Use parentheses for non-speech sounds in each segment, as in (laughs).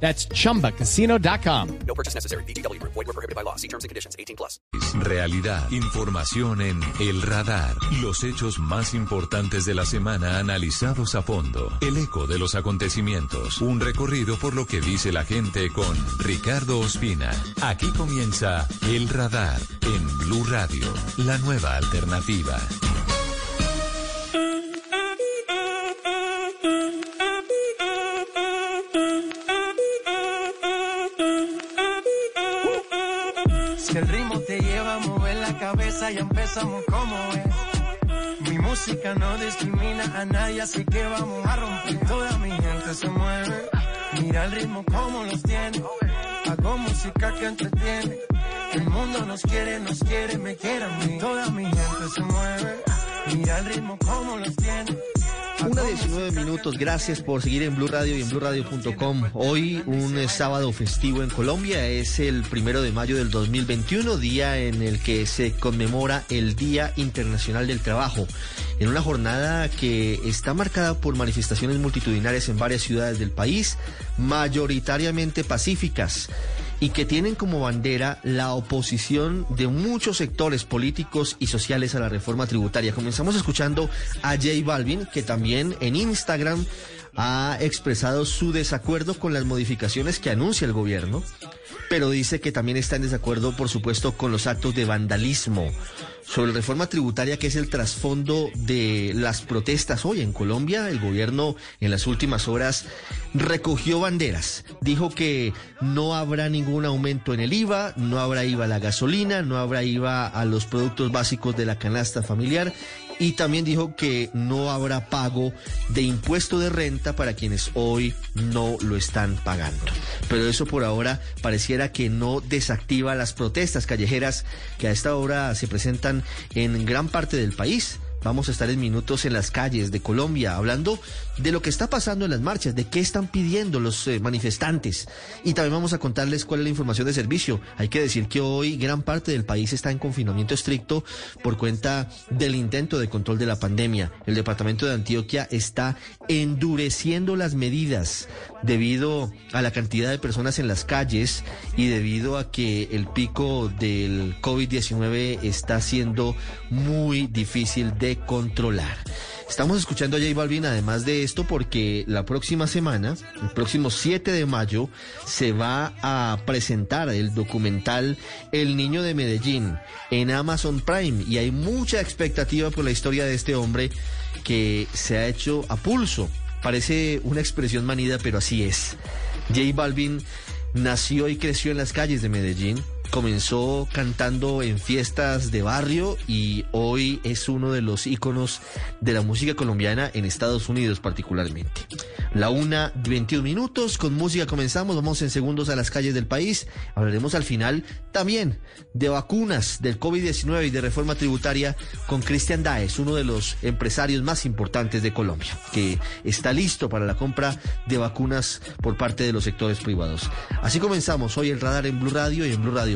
That's chumbacasino.com. No purchase necessary. BGW. Void were prohibited by law. See terms and conditions. 18 plus. Realidad, información en El Radar. Los hechos más importantes de la semana analizados a fondo. El eco de los acontecimientos. Un recorrido por lo que dice la gente con Ricardo Ospina. Aquí comienza El Radar en Blue Radio, la nueva alternativa. Cabeza, ya empezamos como es. Mi música no discrimina a nadie, así que vamos a romper. Toda mi gente se mueve. Mira el ritmo como los tiene. Hago música que entretiene. El mundo nos quiere, nos quiere, me quiere a mí. Toda mi gente se mueve. Mira el ritmo como los tiene. Una 19 minutos, gracias por seguir en Blue Radio y en BlueRadio.com. Hoy un eh, sábado festivo en Colombia, es el primero de mayo del 2021, día en el que se conmemora el Día Internacional del Trabajo, en una jornada que está marcada por manifestaciones multitudinarias en varias ciudades del país, mayoritariamente pacíficas y que tienen como bandera la oposición de muchos sectores políticos y sociales a la reforma tributaria. Comenzamos escuchando a J Balvin, que también en Instagram ha expresado su desacuerdo con las modificaciones que anuncia el gobierno, pero dice que también está en desacuerdo, por supuesto, con los actos de vandalismo sobre la reforma tributaria que es el trasfondo de las protestas hoy en Colombia. El gobierno en las últimas horas recogió banderas. Dijo que no habrá ningún aumento en el IVA, no habrá IVA a la gasolina, no habrá IVA a los productos básicos de la canasta familiar y también dijo que no habrá pago de impuesto de renta para quienes hoy no lo están pagando. Pero eso por ahora pareciera que no desactiva las protestas callejeras que a esta hora se presentan en gran parte del país. Vamos a estar en minutos en las calles de Colombia hablando de lo que está pasando en las marchas, de qué están pidiendo los eh, manifestantes. Y también vamos a contarles cuál es la información de servicio. Hay que decir que hoy gran parte del país está en confinamiento estricto por cuenta del intento de control de la pandemia. El departamento de Antioquia está endureciendo las medidas debido a la cantidad de personas en las calles y debido a que el pico del COVID-19 está siendo muy difícil de controlar. Estamos escuchando a J Balvin además de esto porque la próxima semana, el próximo 7 de mayo, se va a presentar el documental El Niño de Medellín en Amazon Prime y hay mucha expectativa por la historia de este hombre que se ha hecho a pulso. Parece una expresión manida, pero así es. J Balvin nació y creció en las calles de Medellín comenzó cantando en fiestas de barrio y hoy es uno de los íconos de la música colombiana en Estados Unidos particularmente. La una, 21 minutos, con música comenzamos, vamos en segundos a las calles del país. Hablaremos al final también de vacunas, del COVID-19 y de reforma tributaria con Cristian Daes, uno de los empresarios más importantes de Colombia, que está listo para la compra de vacunas por parte de los sectores privados. Así comenzamos hoy el radar en Blue Radio y en Blue Radio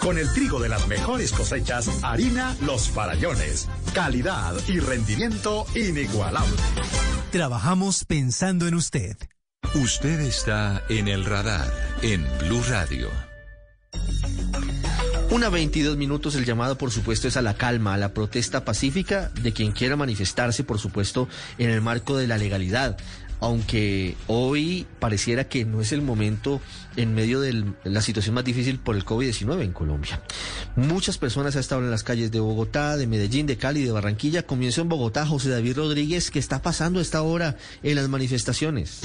Con el trigo de las mejores cosechas, harina Los Farallones. Calidad y rendimiento inigualable. Trabajamos pensando en usted. Usted está en el radar en Blue Radio. Una 22 minutos, el llamado por supuesto es a la calma, a la protesta pacífica de quien quiera manifestarse, por supuesto, en el marco de la legalidad. Aunque hoy pareciera que no es el momento en medio de la situación más difícil por el COVID-19 en Colombia. Muchas personas han estado en las calles de Bogotá, de Medellín, de Cali, de Barranquilla. Comienzo en Bogotá, José David Rodríguez, ¿qué está pasando a esta hora en las manifestaciones?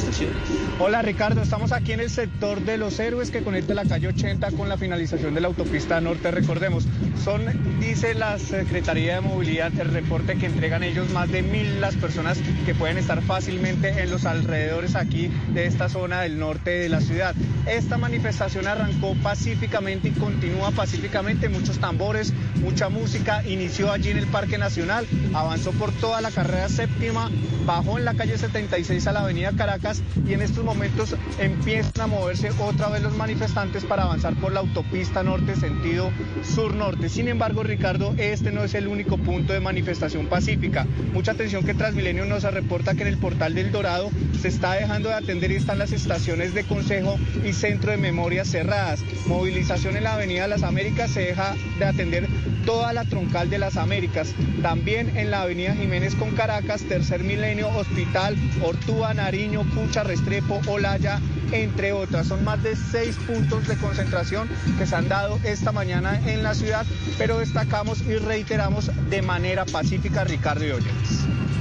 Hola Ricardo, estamos aquí en el sector de los héroes que conecta la calle 80 con la finalización de la autopista norte. Recordemos, son, dice la Secretaría de Movilidad, el reporte que entregan ellos, más de mil las personas que pueden estar fácilmente en los alrededores aquí de esta zona del norte de la ciudad. Esta manifestación arrancó pacíficamente y continúa pacíficamente, muchos tambores, mucha música, inició allí en el Parque Nacional, avanzó por toda la carrera séptima, bajó en la calle 76 a la avenida Caracas y en estos momentos empiezan a moverse otra vez los manifestantes para avanzar por la autopista norte sentido sur-norte. Sin embargo, Ricardo, este no es el único punto de manifestación pacífica. Mucha atención que Transmilenio nos reporta que en el portal del Dorado se está dejando de atender y están las estaciones de consejo y centro de memoria cerradas. Movilización en la Avenida de las Américas se deja de atender toda la troncal de las Américas. También en la Avenida Jiménez con Caracas, Tercer Milenio, Hospital, Ortúa, Nariño, Pucha, Restrepo, Olaya, entre otras. Son más de seis puntos de concentración que se han dado esta mañana en la ciudad, pero destacamos y reiteramos de manera pacífica Ricardo y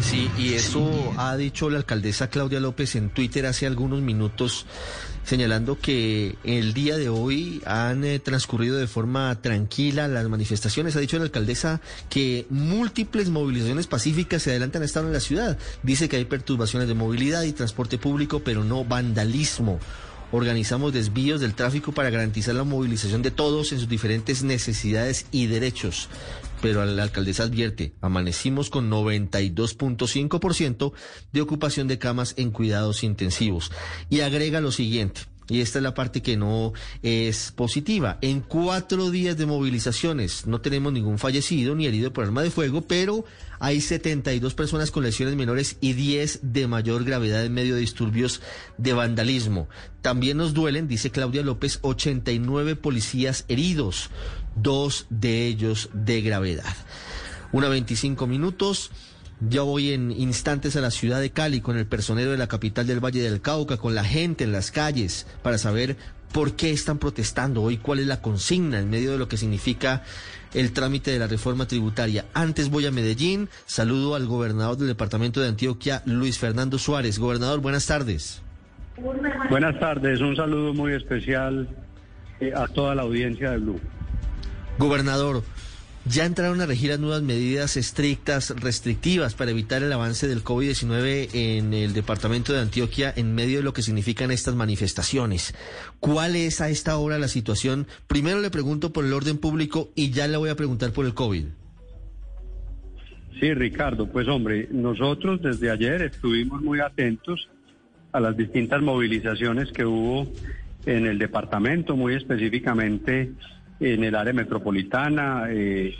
Sí, y eso ha dicho la alcaldesa López en Twitter hace algunos minutos señalando que el día de hoy han eh, transcurrido de forma tranquila las manifestaciones. Ha dicho la alcaldesa que múltiples movilizaciones pacíficas se adelantan a estar en la ciudad. Dice que hay perturbaciones de movilidad y transporte público, pero no vandalismo. Organizamos desvíos del tráfico para garantizar la movilización de todos en sus diferentes necesidades y derechos. Pero la alcaldesa advierte, amanecimos con 92.5% de ocupación de camas en cuidados intensivos. Y agrega lo siguiente, y esta es la parte que no es positiva. En cuatro días de movilizaciones no tenemos ningún fallecido ni herido por arma de fuego, pero hay 72 personas con lesiones menores y 10 de mayor gravedad en medio de disturbios de vandalismo. También nos duelen, dice Claudia López, 89 policías heridos, dos de ellos de gravedad. Una 25 minutos. Ya voy en instantes a la ciudad de Cali con el personero de la capital del Valle del Cauca, con la gente en las calles, para saber por qué están protestando hoy, cuál es la consigna en medio de lo que significa el trámite de la reforma tributaria. Antes voy a Medellín, saludo al gobernador del departamento de Antioquia, Luis Fernando Suárez. Gobernador, buenas tardes. Buenas tardes, un saludo muy especial eh, a toda la audiencia de Blue. Gobernador, ya entraron a regir las nuevas medidas estrictas, restrictivas para evitar el avance del COVID-19 en el departamento de Antioquia en medio de lo que significan estas manifestaciones. ¿Cuál es a esta hora la situación? Primero le pregunto por el orden público y ya le voy a preguntar por el COVID. Sí, Ricardo, pues hombre, nosotros desde ayer estuvimos muy atentos a las distintas movilizaciones que hubo en el departamento, muy específicamente en el área metropolitana, eh,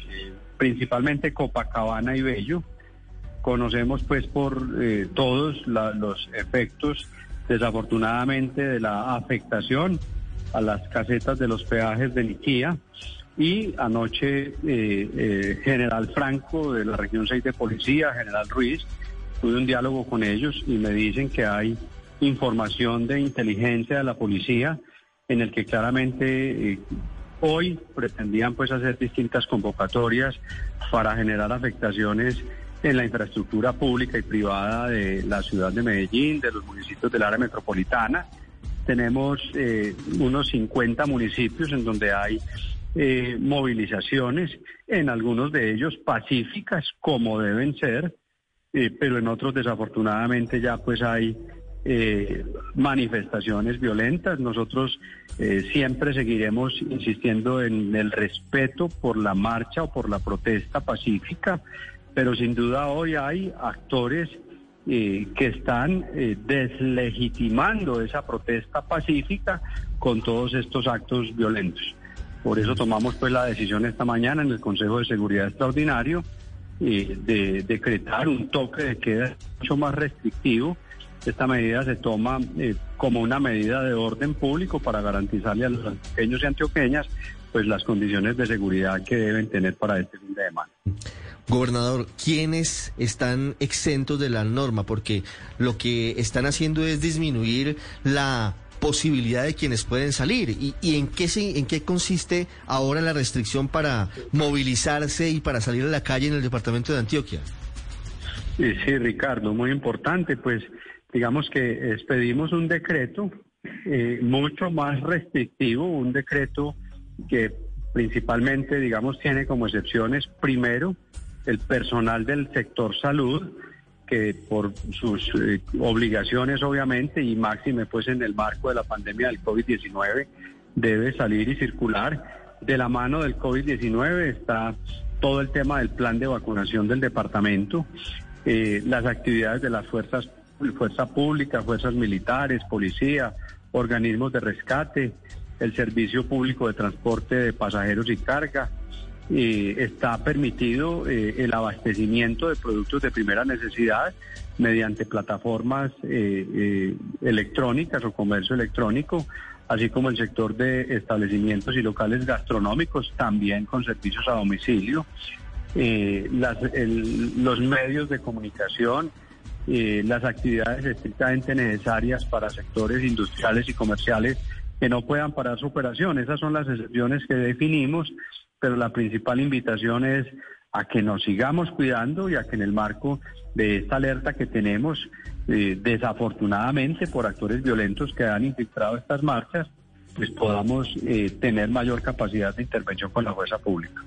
principalmente Copacabana y Bello. Conocemos pues por eh, todos los efectos desafortunadamente de la afectación a las casetas de los peajes de Niquía y anoche eh, General Franco de la región 6 de Policía, General Ruiz, tuve un diálogo con ellos y me dicen que hay información de inteligencia de la policía en el que claramente Hoy pretendían pues hacer distintas convocatorias para generar afectaciones en la infraestructura pública y privada de la ciudad de Medellín, de los municipios del área metropolitana. Tenemos eh, unos 50 municipios en donde hay eh, movilizaciones, en algunos de ellos pacíficas como deben ser, eh, pero en otros desafortunadamente ya pues hay eh, manifestaciones violentas. Nosotros eh, siempre seguiremos insistiendo en el respeto por la marcha o por la protesta pacífica, pero sin duda hoy hay actores eh, que están deslegitimando esa protesta pacífica con todos estos actos violentos. Por eso tomamos pues la decisión esta mañana en el Consejo de Seguridad Extraordinario de decretar un toque de queda mucho más restrictivo esta medida se toma eh, como una medida de orden público para garantizarle a los antioqueños y antioqueñas pues las condiciones de seguridad que deben tener para este fin de semana. Gobernador, ¿quiénes están exentos de la norma? Porque lo que están haciendo es disminuir la posibilidad de quienes pueden salir. ¿Y, y en, qué se, en qué consiste ahora la restricción para movilizarse y para salir a la calle en el departamento de Antioquia? Sí, sí, Ricardo, muy importante. Pues digamos que expedimos un decreto eh, mucho más restrictivo, un decreto que principalmente, digamos, tiene como excepciones, primero, el personal del sector salud, que por sus eh, obligaciones, obviamente, y máxime, pues en el marco de la pandemia del COVID-19, debe salir y circular. De la mano del COVID-19 está todo el tema del plan de vacunación del departamento, eh, las actividades de las fuerzas, fuerza pública, fuerzas militares, policía, organismos de rescate, el servicio público de transporte de pasajeros y carga. Eh, está permitido eh, el abastecimiento de productos de primera necesidad mediante plataformas eh, electrónicas o comercio electrónico, así como el sector de establecimientos y locales gastronómicos, también con servicios a domicilio. los medios de comunicación, las actividades estrictamente necesarias para sectores industriales y comerciales que no puedan parar su operación. Esas son las excepciones que definimos, pero la principal invitación es a que nos sigamos cuidando y a que en el marco de esta alerta que tenemos, eh, desafortunadamente por actores violentos que han infiltrado estas marchas, pues podamos eh, tener mayor capacidad de intervención con la fuerza pública.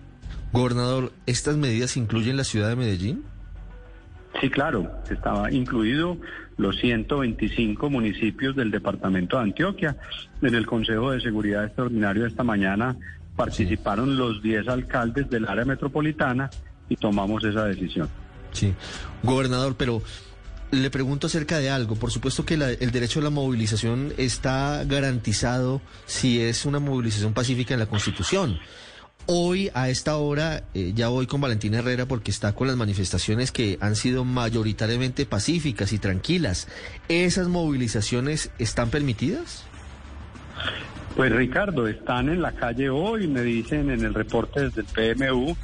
Gobernador, ¿estas medidas incluyen la ciudad de Medellín? Sí, claro, estaba incluido los 125 municipios del departamento de Antioquia. En el Consejo de Seguridad Extraordinario esta mañana participaron los 10 alcaldes del área metropolitana y tomamos esa decisión. Sí, gobernador, pero le pregunto acerca de algo. Por supuesto que el derecho a la movilización está garantizado si es una movilización pacífica en la Constitución. Hoy, a esta hora, eh, ya voy con Valentina Herrera porque está con las manifestaciones que han sido mayoritariamente pacíficas y tranquilas. ¿Esas movilizaciones están permitidas? Pues Ricardo, están en la calle hoy, me dicen en el reporte desde el PMU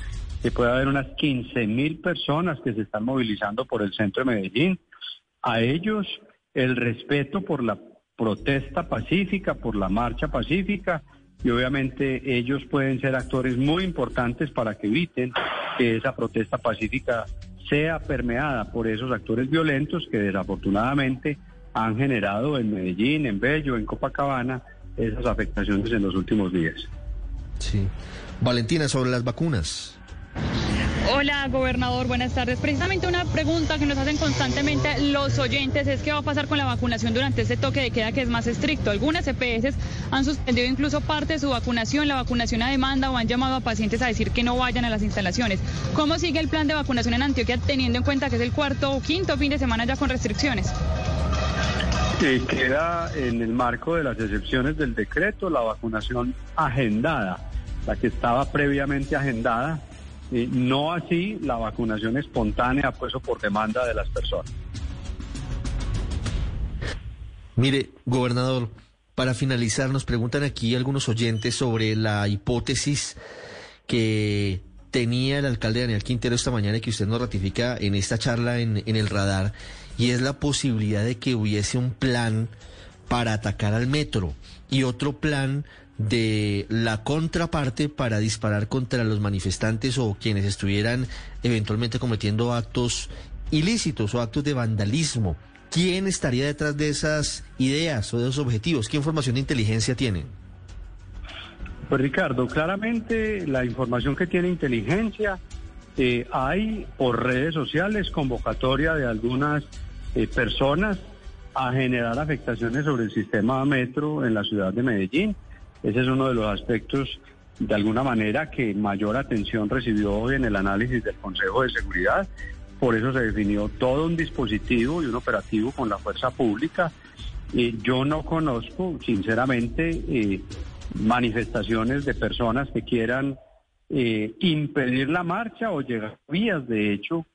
que puede haber unas 15 mil personas que se están movilizando por el centro de Medellín. A ellos el respeto por la protesta pacífica, por la marcha pacífica y obviamente ellos pueden ser actores muy importantes para que eviten que esa protesta pacífica sea permeada por esos actores violentos que desafortunadamente han generado en Medellín, en Bello, en Copacabana, esas afectaciones en los últimos días. Sí. Valentina, sobre las vacunas. Hola, gobernador, buenas tardes. Precisamente una pregunta que nos hacen constantemente los oyentes es qué va a pasar con la vacunación durante este toque de queda que es más estricto. Algunas EPS han suspendido incluso parte de su vacunación, la vacunación a demanda o han llamado a pacientes a decir que no vayan a las instalaciones. ¿Cómo sigue el plan de vacunación en Antioquia teniendo en cuenta que es el cuarto o quinto fin de semana ya con restricciones? Queda en el marco de las excepciones del decreto la vacunación agendada, la que estaba previamente agendada no así la vacunación espontánea, puesto por demanda de las personas. Mire, gobernador, para finalizar, nos preguntan aquí algunos oyentes sobre la hipótesis que tenía el alcalde Daniel Quintero esta mañana y que usted nos ratifica en esta charla en, en el radar, y es la posibilidad de que hubiese un plan para atacar al metro y otro plan de la contraparte para disparar contra los manifestantes o quienes estuvieran eventualmente cometiendo actos ilícitos o actos de vandalismo. ¿Quién estaría detrás de esas ideas o de esos objetivos? ¿Qué información de inteligencia tienen? Pues Ricardo, claramente la información que tiene inteligencia, eh, hay por redes sociales convocatoria de algunas eh, personas a generar afectaciones sobre el sistema metro en la ciudad de Medellín. Ese es uno de los aspectos, de alguna manera, que mayor atención recibió hoy en el análisis del Consejo de Seguridad. Por eso se definió todo un dispositivo y un operativo con la fuerza pública. Eh, yo no conozco, sinceramente, eh, manifestaciones de personas que quieran eh, impedir la marcha o llegar a vías, de hecho,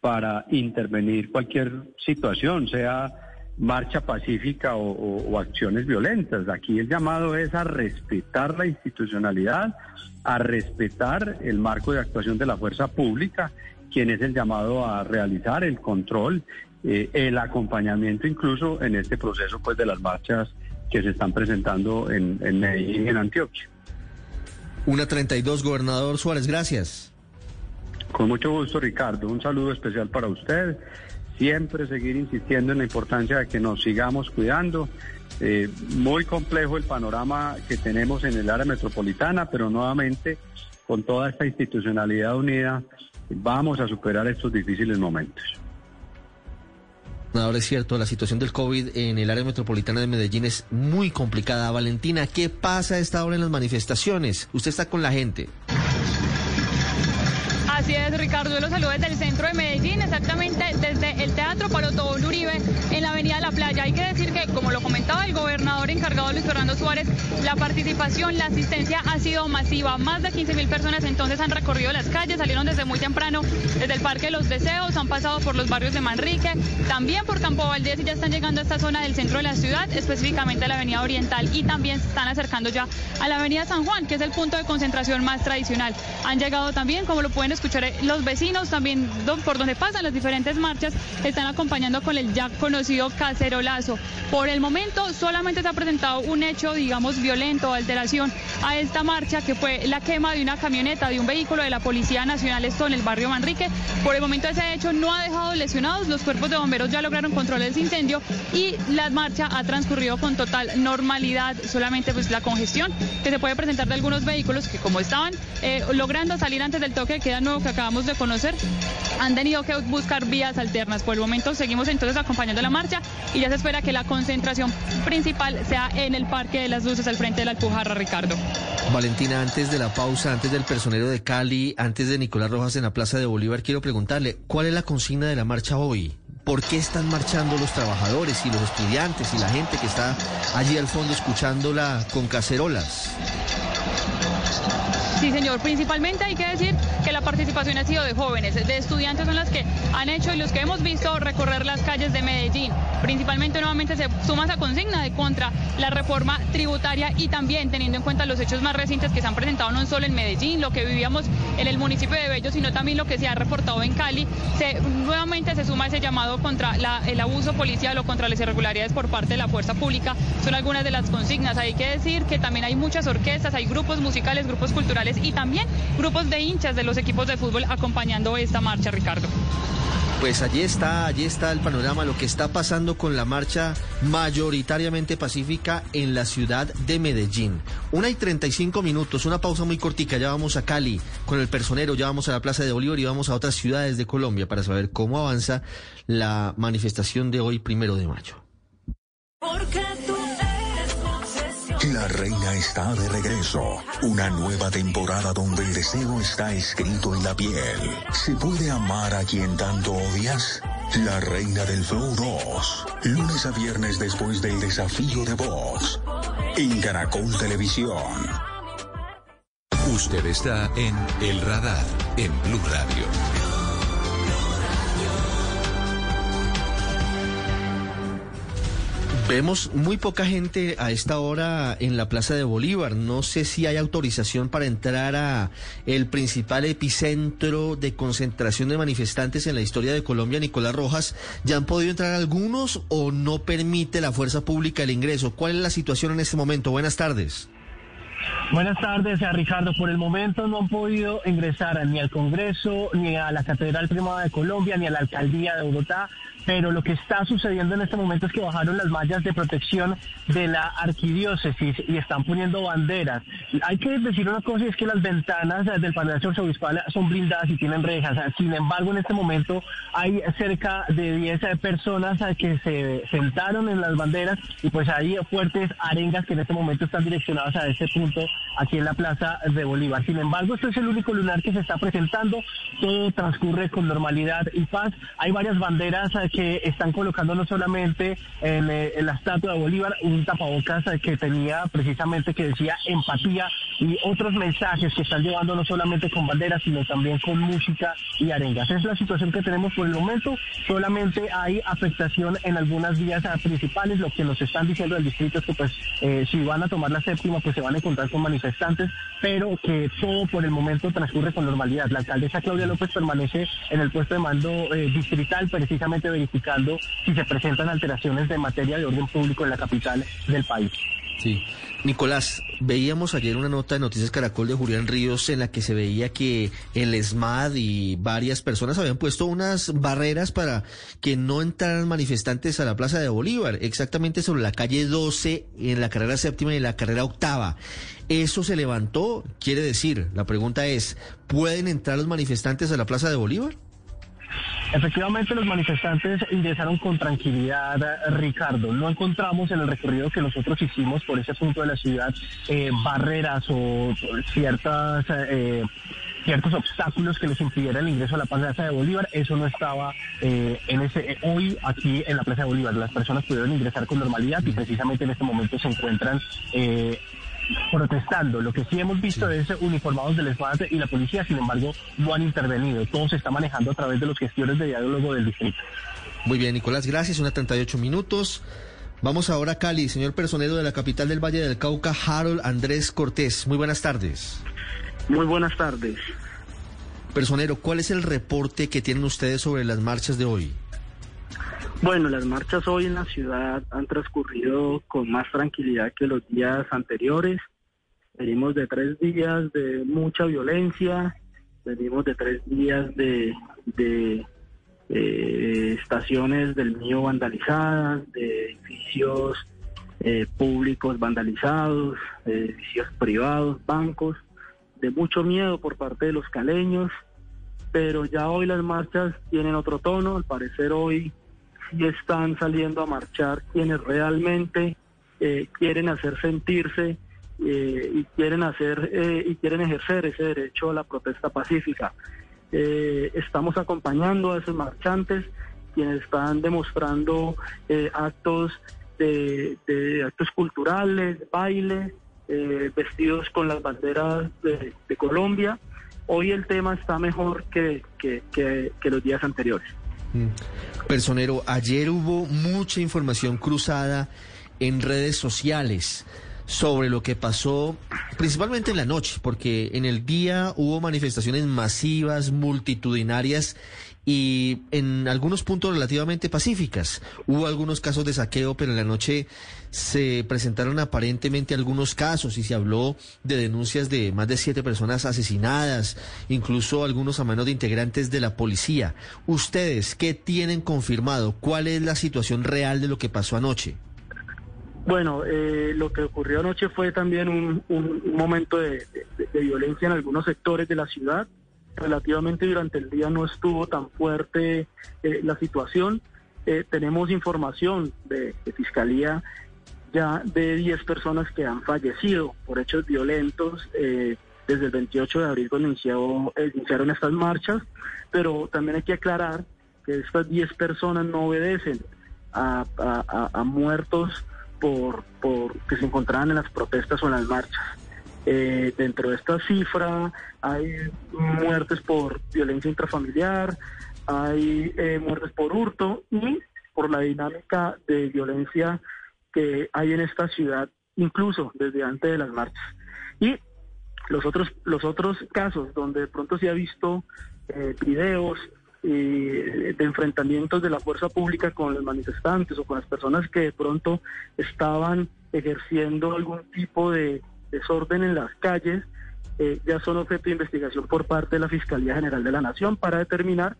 para intervenir cualquier situación, sea marcha pacífica o, acciones violentas. Aquí el llamado es a respetar la institucionalidad, a respetar el marco de actuación de la fuerza pública, quien es el llamado a realizar el control, eh, el acompañamiento incluso en este proceso pues de las marchas que se están presentando en, en Medellín y en Antioquia. Una 32, gobernador Suárez, gracias. Con mucho gusto, Ricardo. Un saludo especial para usted. Siempre seguir insistiendo en la importancia de que nos sigamos cuidando. Eh, muy complejo el panorama que tenemos en el área metropolitana, pero nuevamente, con toda esta institucionalidad unida, vamos a superar estos difíciles momentos. Ahora es cierto, la situación del COVID en el área metropolitana de Medellín es muy complicada. Valentina, ¿qué pasa esta hora en las manifestaciones? Usted está con la gente. Así es, Ricardo, yo los saludo desde el centro de Medellín, exactamente desde el Teatro Palotón Uribe en la Avenida La Playa. Hay que decir que, como lo comentaba el gobernador encargado Luis Fernando Suárez, la participación, la asistencia ha sido masiva. Más de 15 mil personas entonces han recorrido las calles, salieron desde muy temprano desde el Parque los Deseos, han pasado por los barrios de Manrique, también por Campo Valdés y ya están llegando a esta zona del centro de la ciudad, específicamente a la Avenida Oriental y también se están acercando ya a la Avenida San Juan, que es el punto de concentración más tradicional. Han llegado también, como lo pueden escuchar, los vecinos también por donde pasan las diferentes marchas están acompañando con el ya conocido cacerolazo. Por el momento solamente se ha presentado un hecho, digamos, violento, alteración a esta marcha que fue la quema de una camioneta de un vehículo de la Policía Nacional, esto en el barrio Manrique. Por el momento ese hecho no ha dejado lesionados, los cuerpos de bomberos ya lograron controlar ese incendio y la marcha ha transcurrido con total normalidad, solamente pues la congestión que se puede presentar de algunos vehículos que como estaban eh, logrando salir antes del toque de que acabamos de conocer, han tenido que buscar vías alternas. Por el momento seguimos entonces acompañando la marcha y ya se espera que la concentración principal sea en el Parque de las Luces al frente de la Alpujarra, Ricardo. Valentina, antes de la pausa, antes del personero de Cali, antes de Nicolás Rojas en la Plaza de Bolívar, quiero preguntarle, ¿cuál es la consigna de la marcha hoy? ¿Por qué están marchando los trabajadores y los estudiantes y la gente que está allí al fondo escuchándola con cacerolas? Sí, señor. Principalmente hay que decir que la participación ha sido de jóvenes, de estudiantes son las que han hecho y los que hemos visto recorrer las calles de Medellín. Principalmente nuevamente se suma esa consigna de contra la reforma tributaria y también teniendo en cuenta los hechos más recientes que se han presentado no solo en Medellín, lo que vivíamos en el municipio de Bello, sino también lo que se ha reportado en Cali. Nuevamente se suma ese llamado contra el abuso policial o contra las irregularidades por parte de la fuerza pública. Son algunas de las consignas. Hay que decir que también hay muchas orquestas, hay grupos musicales, grupos culturales y también grupos de hinchas de los equipos de fútbol acompañando esta marcha, Ricardo. Pues allí está, allí está el panorama, lo que está pasando con la marcha mayoritariamente pacífica en la ciudad de Medellín. Una y 35 minutos, una pausa muy cortica, ya vamos a Cali con el personero, ya vamos a la Plaza de Bolívar y vamos a otras ciudades de Colombia para saber cómo avanza la manifestación de hoy, primero de mayo. La reina está de regreso. Una nueva temporada donde el deseo está escrito en la piel. ¿Se puede amar a quien tanto odias? La reina del Flow 2. Lunes a viernes después del desafío de Vox. En Caracol Televisión. Usted está en El Radar, en Blue Radio. Vemos muy poca gente a esta hora en la Plaza de Bolívar. No sé si hay autorización para entrar a el principal epicentro de concentración de manifestantes en la historia de Colombia, Nicolás Rojas. ¿Ya han podido entrar algunos o no permite la fuerza pública el ingreso? ¿Cuál es la situación en este momento? Buenas tardes. Buenas tardes, a Ricardo. Por el momento no han podido ingresar ni al Congreso, ni a la Catedral Primada de Colombia, ni a la Alcaldía de Bogotá, pero lo que está sucediendo en este momento es que bajaron las mallas de protección de la arquidiócesis y están poniendo banderas. Hay que decir una cosa, y es que las ventanas del Palacio Arzobispal son blindadas y tienen rejas. Sin embargo, en este momento hay cerca de 10 personas que se sentaron en las banderas y pues hay fuertes arengas que en este momento están direccionadas a ese punto aquí en la Plaza de Bolívar. Sin embargo, este es el único lunar que se está presentando. Todo transcurre con normalidad y paz. Hay varias banderas que están colocando no solamente en, eh, la estatua de Bolívar un tapabocas eh, que tenía precisamente que decía empatía y otros mensajes que están llevando no solamente con banderas sino también con música y arengas. Es la situación que tenemos por el momento. Solamente hay afectación en algunas vías principales. Lo que nos están diciendo del distrito es que pues eh, si van a tomar la séptima pues se van a encontrar con manifestantes, pero que todo por el momento transcurre con normalidad. La alcaldesa Claudia López permanece en el puesto de mando distrital, precisamente si se presentan alteraciones de materia de orden público en la capital del país. Sí. Nicolás, veíamos ayer una nota de Noticias Caracol de Julián Ríos en la que se veía que el ESMAD y varias personas habían puesto unas barreras para que no entraran manifestantes a la Plaza de Bolívar, exactamente sobre la calle 12, en la carrera séptima y la carrera octava. ¿Eso se levantó? Quiere decir, la pregunta es, ¿pueden entrar los manifestantes a la Plaza de Bolívar? Efectivamente, los manifestantes ingresaron con tranquilidad, Ricardo. No encontramos en el recorrido que nosotros hicimos por ese punto de la ciudad eh, barreras o ciertas... Eh, ciertos obstáculos que les impidieran el ingreso a la Plaza de Bolívar. Eso no estaba eh, en ese hoy aquí en la Plaza de Bolívar. Las personas pudieron ingresar con normalidad y precisamente en este momento se encuentran protestando. Lo que sí hemos visto es uniformados del ESMAD y la policía, sin embargo, no han intervenido. Todo se está manejando a través de los gestiones de diálogo del distrito. Muy bien, Nicolás, gracias. Una 38 minutos. Vamos ahora a Cali, señor personero de la capital del Valle del Cauca, Harold Andrés Cortés. Muy buenas tardes. Muy buenas tardes. Personero, ¿cuál es el reporte que tienen ustedes sobre las marchas de hoy? Bueno, las marchas hoy en la ciudad han transcurrido con más tranquilidad que los días anteriores. Venimos de tres días de mucha violencia, venimos de tres días de, eh, estaciones del mío vandalizadas, de edificios eh, públicos vandalizados, de edificios privados, bancos, de mucho miedo por parte de los caleños, pero ya hoy las marchas tienen otro tono, al parecer hoy y están saliendo a marchar quienes realmente eh, quieren hacer sentirse eh, y quieren hacer eh, y quieren ejercer ese derecho a la protesta pacífica. estamos acompañando a esos marchantes quienes están demostrando actos de, actos culturales, baile, vestidos con las banderas de, Colombia. Hoy el tema está mejor que los días anteriores. Mm. Personero, ayer hubo mucha información cruzada en redes sociales sobre lo que pasó principalmente en la noche, porque en el día hubo manifestaciones masivas, multitudinarias y en algunos puntos relativamente pacíficas. Hubo algunos casos de saqueo, pero en la noche se presentaron aparentemente algunos casos y se habló de denuncias de más de siete personas asesinadas, incluso algunos a manos de integrantes de la policía. ¿Ustedes qué tienen confirmado? ¿Cuál es la situación real de lo que pasó anoche? Bueno, eh, lo que ocurrió anoche fue también un, momento de violencia en algunos sectores de la ciudad relativamente durante el día no estuvo tan fuerte eh, la situación. Eh, tenemos información de, Fiscalía ya de 10 personas que han fallecido por hechos violentos eh, desde el 28 de abril cuando inició, iniciaron estas marchas, pero también hay que aclarar que estas 10 personas no obedecen a, muertos por, por que se encontraban en las protestas o en las marchas. Eh, dentro de esta cifra hay muertes por violencia intrafamiliar, hay eh, muertes por hurto y por la dinámica de violencia que hay en esta ciudad, incluso desde antes de las marchas. Y los otros, los otros casos donde de pronto se ha visto eh, videos de enfrentamientos de la fuerza pública con los manifestantes o con las personas que de pronto estaban ejerciendo algún tipo de desorden en las calles eh, ya son objeto de investigación por parte de la Fiscalía General de la Nación para determinar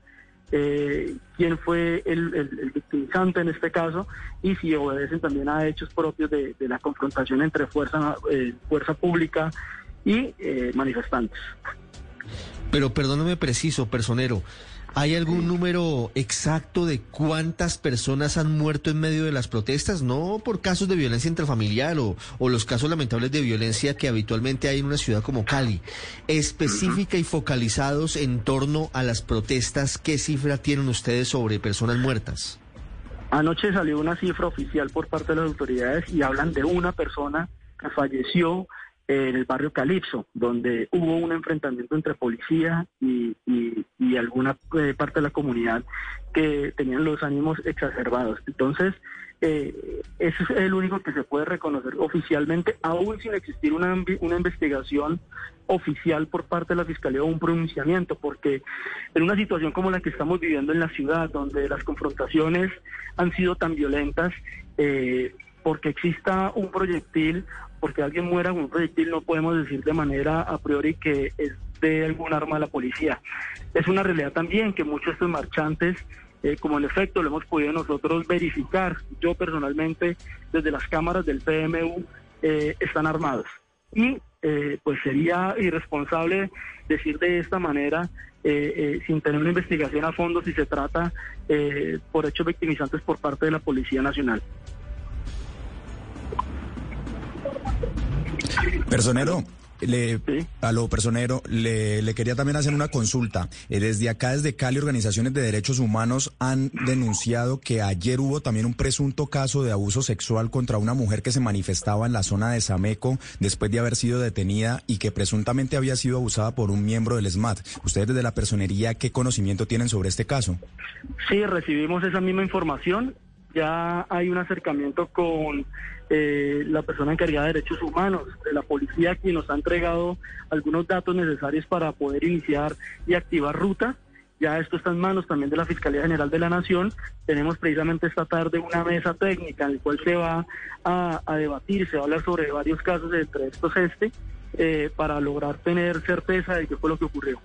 eh, quién fue el, victimizante en este caso y si obedecen también a hechos propios de, la confrontación entre fuerza, eh, fuerza pública y manifestantes. Pero perdóname preciso, personero. ¿Hay algún número exacto de cuántas personas han muerto en medio de las protestas? No por casos de violencia intrafamiliar o, o, los casos lamentables de violencia que habitualmente hay en una ciudad como Cali. Específica y focalizados en torno a las protestas, ¿qué cifra tienen ustedes sobre personas muertas? Anoche salió una cifra oficial por parte de las autoridades y hablan de una persona que falleció en el barrio Calipso, donde hubo un enfrentamiento entre policía y, y- alguna eh, parte de la comunidad que tenían los ánimos exacerbados. Entonces, eh, ese es el único que se puede reconocer oficialmente, aún sin existir una, una investigación oficial por parte de la Fiscalía o un pronunciamiento, porque en una situación como la que estamos viviendo en la ciudad, donde las confrontaciones han sido tan violentas, eh, porque exista un proyectil, porque alguien muera con un proyectil, no podemos decir de manera a priori que es de algún arma de la policía. Es una realidad también que muchos de estos marchantes, eh, como en efecto lo hemos podido nosotros verificar, yo personalmente, desde las cámaras del PMU, eh, están armados. Y eh, pues sería irresponsable decir de esta manera, eh, eh, sin tener una investigación a fondo, si se trata eh, por hechos victimizantes por parte de la Policía Nacional. Personero, le, a lo personero, le, le quería también hacer una consulta. Eh, desde acá, desde Cali, organizaciones de derechos humanos han denunciado que ayer hubo también un presunto caso de abuso sexual contra una mujer que se manifestaba en la zona de Sameco después de haber sido detenida y que presuntamente había sido abusada por un miembro del SMAT. Ustedes desde la personería, ¿qué conocimiento tienen sobre este caso? Sí, recibimos esa misma información. Ya hay un acercamiento con eh, la persona encargada de derechos humanos de la policía, quien nos ha entregado algunos datos necesarios para poder iniciar y activar ruta. Ya esto está en manos también de la Fiscalía General de la Nación. Tenemos precisamente esta tarde una mesa técnica en la cual se va a, a debatir, se va a hablar sobre varios casos, entre estos este, eh, para lograr tener certeza de qué fue lo que ocurrió.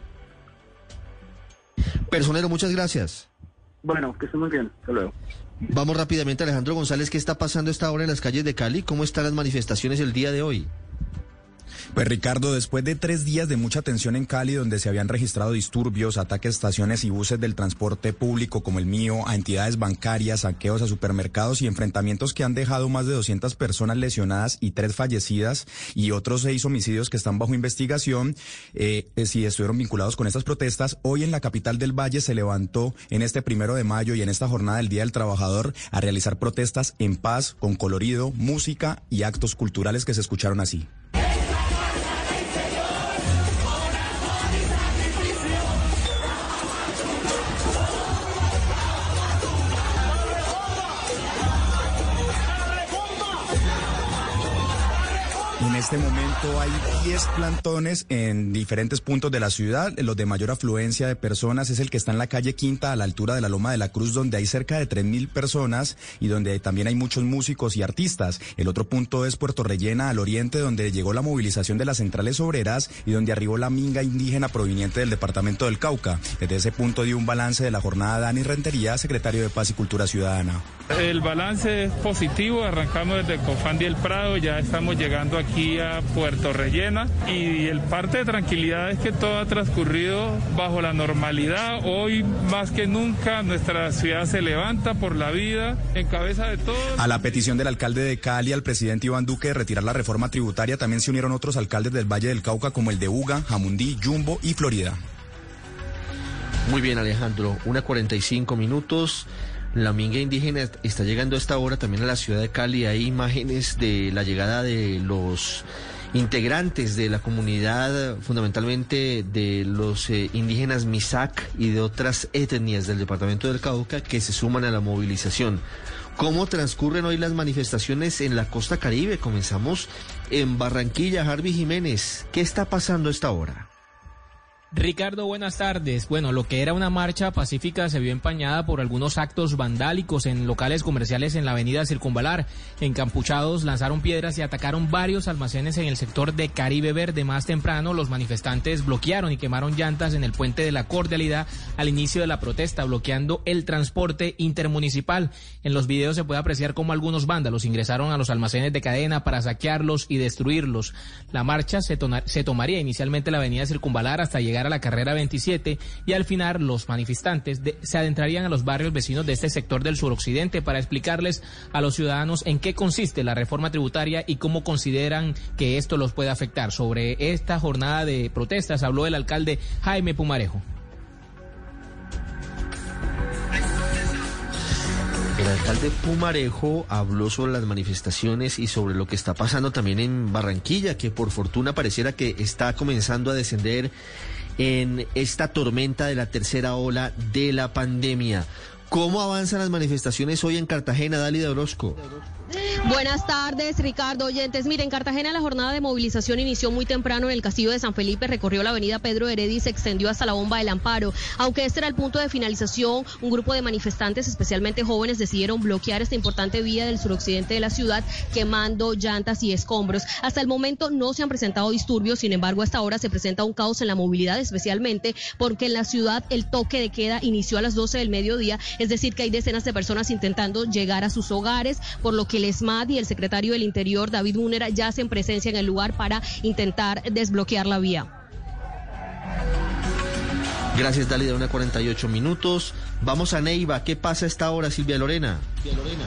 Personero, muchas gracias. Bueno, que estén muy bien. Hasta luego. Vamos rápidamente, Alejandro González, ¿qué está pasando esta hora en las calles de Cali? ¿Cómo están las manifestaciones el día de hoy? Pues Ricardo, después de tres días de mucha tensión en Cali, donde se habían registrado disturbios, ataques a estaciones y buses del transporte público como el mío, a entidades bancarias, saqueos a supermercados y enfrentamientos que han dejado más de 200 personas lesionadas y tres fallecidas y otros seis homicidios que están bajo investigación, eh, si estuvieron vinculados con estas protestas, hoy en la capital del Valle se levantó en este primero de mayo y en esta jornada del Día del Trabajador a realizar protestas en paz, con colorido, música y actos culturales que se escucharon así. Este momento hay 10 plantones en diferentes puntos de la ciudad. Los de mayor afluencia de personas es el que está en la calle Quinta, a la altura de la Loma de la Cruz, donde hay cerca de 3.000 personas y donde también hay muchos músicos y artistas. El otro punto es Puerto Rellena, al oriente, donde llegó la movilización de las centrales obreras y donde arribó la minga indígena proveniente del departamento del Cauca. Desde ese punto dio un balance de la jornada Dani Rentería, secretario de Paz y Cultura Ciudadana. El balance es positivo, arrancamos desde Cofandi el Prado, ya estamos llegando aquí a Puerto Rellena y el parte de tranquilidad es que todo ha transcurrido bajo la normalidad. Hoy más que nunca nuestra ciudad se levanta por la vida en cabeza de todos. A la petición del alcalde de Cali, al presidente Iván Duque de retirar la reforma tributaria, también se unieron otros alcaldes del Valle del Cauca como el de Uga, Jamundí, Jumbo y Florida. Muy bien, Alejandro. Una 45 minutos. La minga indígena está llegando a esta hora también a la ciudad de Cali. Hay imágenes de la llegada de los integrantes de la comunidad, fundamentalmente de los eh, indígenas Misak y de otras etnias del departamento del Cauca que se suman a la movilización. ¿Cómo transcurren hoy las manifestaciones en la costa caribe? Comenzamos en Barranquilla, Harvey Jiménez. ¿Qué está pasando a esta hora? Ricardo, buenas tardes. Bueno, lo que era una marcha pacífica se vio empañada por algunos actos vandálicos en locales comerciales en la avenida Circunvalar. Encapuchados lanzaron piedras y atacaron varios almacenes en el sector de Caribe Verde. Más temprano, los manifestantes bloquearon y quemaron llantas en el puente de la Cordialidad al inicio de la protesta, bloqueando el transporte intermunicipal. En los videos se puede apreciar cómo algunos vándalos ingresaron a los almacenes de cadena para saquearlos y destruirlos. La marcha se, se tomaría inicialmente la avenida Circunvalar hasta llegar a la carrera 27 y al final los manifestantes se adentrarían a los barrios vecinos de este sector del suroccidente para explicarles a los ciudadanos en qué consiste la reforma tributaria y cómo consideran que esto los puede afectar. Sobre esta jornada de protestas habló el alcalde Jaime Pumarejo. El alcalde Pumarejo habló sobre las manifestaciones y sobre lo que está pasando también en Barranquilla, que por fortuna pareciera que está comenzando a descender en esta tormenta de la tercera ola de la pandemia. ¿Cómo avanzan las manifestaciones hoy en Cartagena, Dalida Orozco? Buenas tardes, Ricardo Oyentes. Mire, en Cartagena la jornada de movilización inició muy temprano en el castillo de San Felipe, recorrió la avenida Pedro Heredia y se extendió hasta la bomba del Amparo. Aunque este era el punto de finalización, un grupo de manifestantes, especialmente jóvenes, decidieron bloquear esta importante vía del suroccidente de la ciudad, quemando llantas y escombros. Hasta el momento no se han presentado disturbios, sin embargo, hasta ahora se presenta un caos en la movilidad, especialmente porque en la ciudad el toque de queda inició a las 12 del mediodía, es decir, que hay decenas de personas intentando llegar a sus hogares, por lo que el Y el secretario del Interior, David Múnera, ya hacen presencia en el lugar para intentar desbloquear la vía. Gracias, Dalida, una 48 minutos. Vamos a Neiva. ¿Qué pasa a esta hora, Silvia Lorena? Silvia Lorena.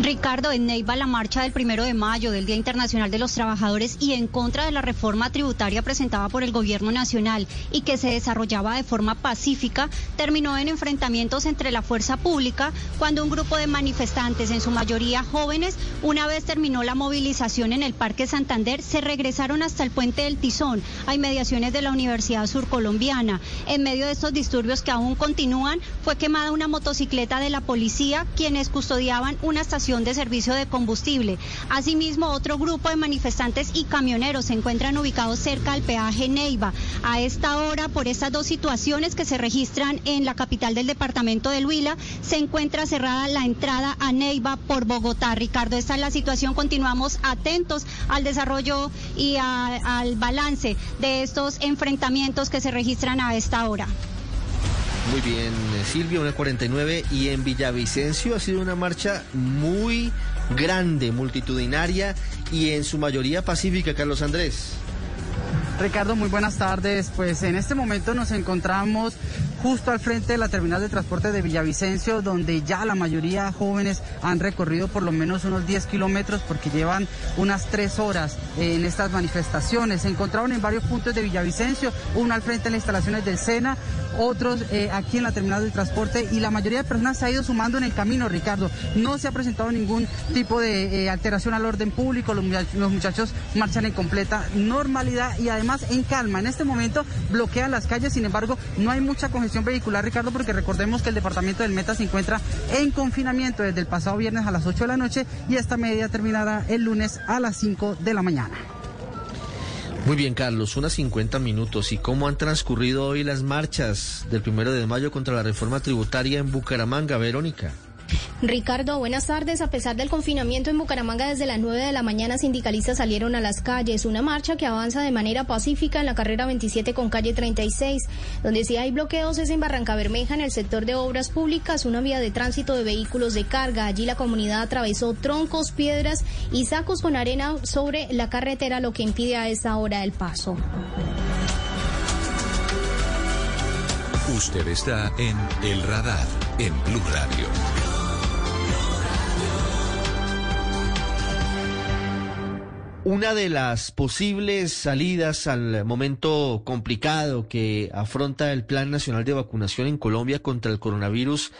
Ricardo, en Neiva la marcha del primero de mayo del Día Internacional de los Trabajadores y en contra de la reforma tributaria presentada por el Gobierno Nacional y que se desarrollaba de forma pacífica, terminó en enfrentamientos entre la fuerza pública cuando un grupo de manifestantes, en su mayoría jóvenes, una vez terminó la movilización en el Parque Santander, se regresaron hasta el puente del Tizón, a inmediaciones de la Universidad Surcolombiana. En medio de estos disturbios que aún continúan, fue quemada una motocicleta de la policía, quienes custodiaban una estación de servicio de combustible. Asimismo, otro grupo de manifestantes y camioneros se encuentran ubicados cerca al peaje Neiva. A esta hora, por estas dos situaciones que se registran en la capital del departamento del Huila, se encuentra cerrada la entrada a Neiva por Bogotá. Ricardo, esta es la situación. Continuamos atentos al desarrollo y al balance de estos enfrentamientos que se registran a esta hora. Muy bien, Silvia, una 49. Y en Villavicencio ha sido una marcha muy grande, multitudinaria y en su mayoría pacífica, Carlos Andrés. Ricardo, muy buenas tardes. Pues en este momento nos encontramos justo al frente de la terminal de transporte de Villavicencio, donde ya la mayoría jóvenes han recorrido por lo menos unos 10 kilómetros porque llevan unas tres horas en estas manifestaciones. Se encontraron en varios puntos de Villavicencio, uno al frente de las instalaciones del SENA, otros eh, aquí en la terminal de transporte y la mayoría de personas se ha ido sumando en el camino, Ricardo. No se ha presentado ningún tipo de eh, alteración al orden público, los muchachos marchan en completa normalidad y además en calma. En este momento bloquean las calles, sin embargo, no hay mucha congestión vehicular, Ricardo, porque recordemos que el departamento del Meta se encuentra en confinamiento desde el pasado viernes a las 8 de la noche y esta medida terminará el lunes a las 5 de la mañana. Muy bien, Carlos, unas 50 minutos. ¿Y cómo han transcurrido hoy las marchas del primero de mayo contra la reforma tributaria en Bucaramanga, Verónica? Ricardo, buenas tardes. A pesar del confinamiento en Bucaramanga desde las 9 de la mañana, sindicalistas salieron a las calles. Una marcha que avanza de manera pacífica en la carrera 27 con calle 36. Donde sí hay bloqueos es en Barranca Bermeja, en el sector de obras públicas, una vía de tránsito de vehículos de carga. Allí la comunidad atravesó troncos, piedras y sacos con arena sobre la carretera, lo que impide a esta hora el paso. Usted está en El Radar, en Blue Radio. Una de las posibles salidas al momento complicado que afronta el Plan Nacional de Vacunación en Colombia contra el coronavirus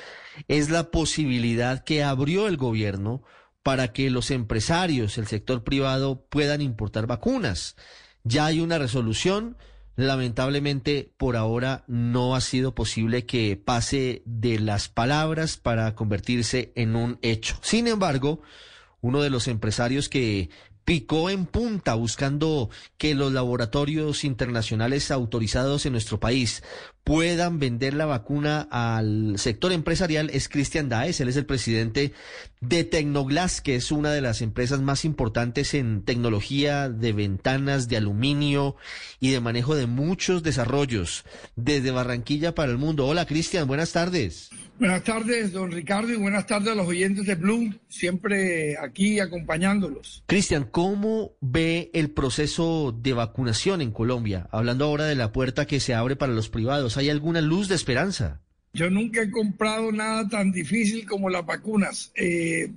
es la posibilidad que abrió el gobierno para que los empresarios, el sector privado, puedan importar vacunas. Ya hay una resolución, lamentablemente por ahora no ha sido posible que pase de las palabras para convertirse en un hecho. Sin embargo, uno de los empresarios que picó en punta buscando que los laboratorios internacionales autorizados en nuestro país puedan vender la vacuna al sector empresarial es Cristian Daes. Él es el presidente de Tecnoglass, que es una de las empresas más importantes en tecnología de ventanas de aluminio y de manejo de muchos desarrollos desde Barranquilla para el mundo. Hola Cristian, buenas tardes. Buenas tardes, don Ricardo, y buenas tardes a los oyentes de Blue, siempre aquí acompañándolos. Cristian, ¿cómo ve el proceso de vacunación en Colombia? Hablando ahora de la puerta que se abre para los privados, ¿hay alguna luz de esperanza? Yo nunca he comprado nada tan difícil como las vacunas. Eh,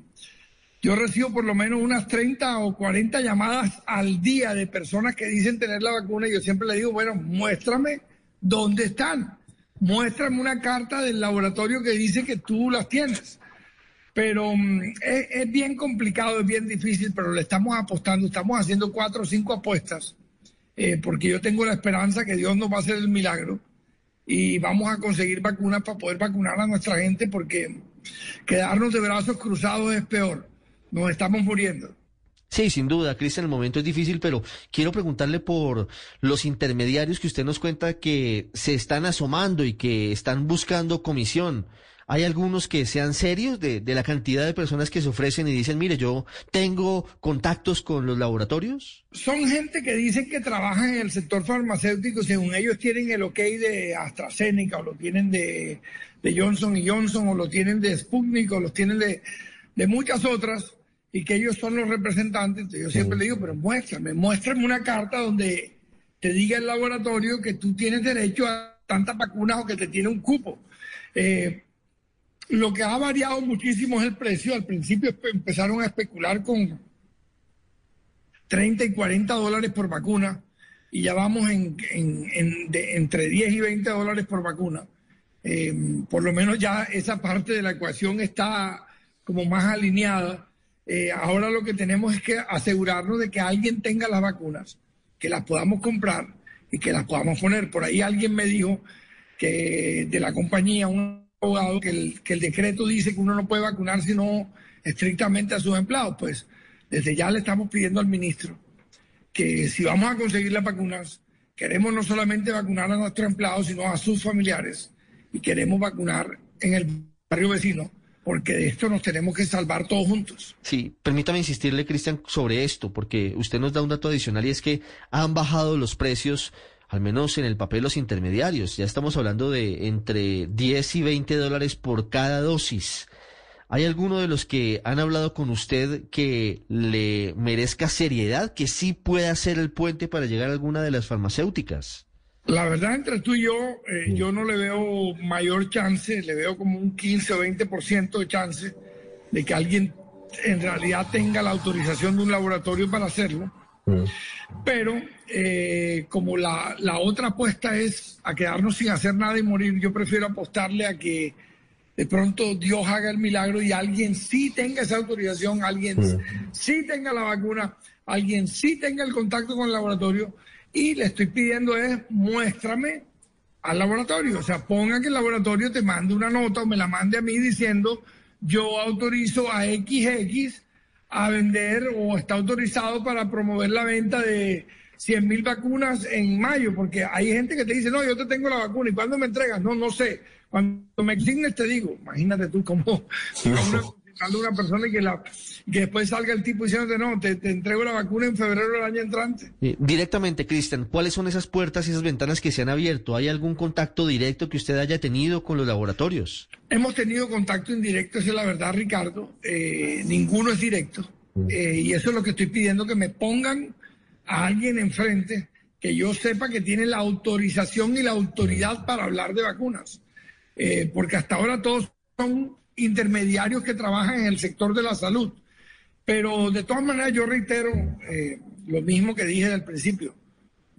yo recibo por lo menos unas 30 o 40 llamadas al día de personas que dicen tener la vacuna y yo siempre le digo, bueno, muéstrame dónde están muéstrame una carta del laboratorio que dice que tú las tienes. Pero mm, es, bien complicado, es bien difícil, pero le estamos apostando, estamos haciendo cuatro o cinco apuestas, eh, porque yo tengo la esperanza que Dios nos va a hacer el milagro y vamos a conseguir vacunas para poder vacunar a nuestra gente, porque quedarnos de brazos cruzados es peor, nos estamos muriendo. Sí, sin duda, Cristian, el momento es difícil, pero quiero preguntarle por los intermediarios que usted nos cuenta que se están asomando y que están buscando comisión. ¿Hay algunos que sean serios de, la cantidad de personas que se ofrecen y dicen, mire, yo tengo contactos con los laboratorios? Son gente que dicen que trabajan en el sector farmacéutico, según ellos tienen el ok de AstraZeneca o lo tienen de, Johnson y Johnson o lo tienen de Sputnik o lo tienen de, de muchas otras y que ellos son los representantes. Yo siempre le digo, pero muéstrame, muéstrame una carta donde te diga el laboratorio que tú tienes derecho a tantas vacunas o que te tiene un cupo. Eh, lo que ha variado muchísimo es el precio. Al principio empezaron a especular con 30 y 40 dólares por vacuna y ya vamos en, entre 10 y 20 dólares por vacuna. Eh, por lo menos ya esa parte de la ecuación está como más alineada eh, ahora lo que tenemos es que asegurarnos de que alguien tenga las vacunas, que las podamos comprar y que las podamos poner. Por ahí alguien me dijo que de la compañía, un abogado, que el, que el decreto dice que uno no puede vacunar sino estrictamente a sus empleados. Pues desde ya le estamos pidiendo al ministro que si vamos a conseguir las vacunas, queremos no solamente vacunar a nuestros empleados, sino a sus familiares y queremos vacunar en el barrio vecino porque de esto nos tenemos que salvar todos juntos. Sí, permítame insistirle, Cristian, sobre esto, porque usted nos da un dato adicional y es que han bajado los precios, al menos en el papel, los intermediarios. Ya estamos hablando de entre 10 y 20 dólares por cada dosis. ¿Hay alguno de los que han hablado con usted que le merezca seriedad, que sí pueda ser el puente para llegar a alguna de las farmacéuticas? La verdad, entre tú y yo, eh, yo no le veo mayor chance, le veo como un 15 o 20% de chance de que alguien en realidad tenga la autorización de un laboratorio para hacerlo. Pero eh, como la, la, otra apuesta es a quedarnos sin hacer nada y morir, yo prefiero apostarle a que de pronto Dios haga el milagro y alguien sí tenga esa autorización, alguien sí tenga la vacuna, alguien sí tenga el contacto con el laboratorio y le estoy pidiendo es muéstrame al laboratorio, o sea, ponga que el laboratorio te mande una nota o me la mande a mí diciendo yo autorizo a XX a vender o está autorizado para promover la venta de 100 mil vacunas en mayo, porque hay gente que te dice, no, yo te tengo la vacuna, ¿y cuándo me entregas? No, no sé. Cuando me exignes te digo, imagínate tú cómo una persona y que, la, que después salga el tipo diciendo no, te, entrego la vacuna en febrero del año entrante. directamente, Cristian, ¿cuáles son esas puertas y esas ventanas que se han abierto? ¿Hay algún contacto directo que usted haya tenido con los laboratorios? Hemos tenido contacto indirecto, esa es la verdad, Ricardo. Eh, ninguno es directo. Eh, y eso es lo que estoy pidiendo, que me pongan a alguien enfrente que yo sepa que tiene la autorización y la autoridad para hablar de vacunas. Eh, porque hasta ahora todos son intermediarios que trabajan en el sector de la salud. Pero de todas maneras yo reitero eh, lo mismo que dije al principio.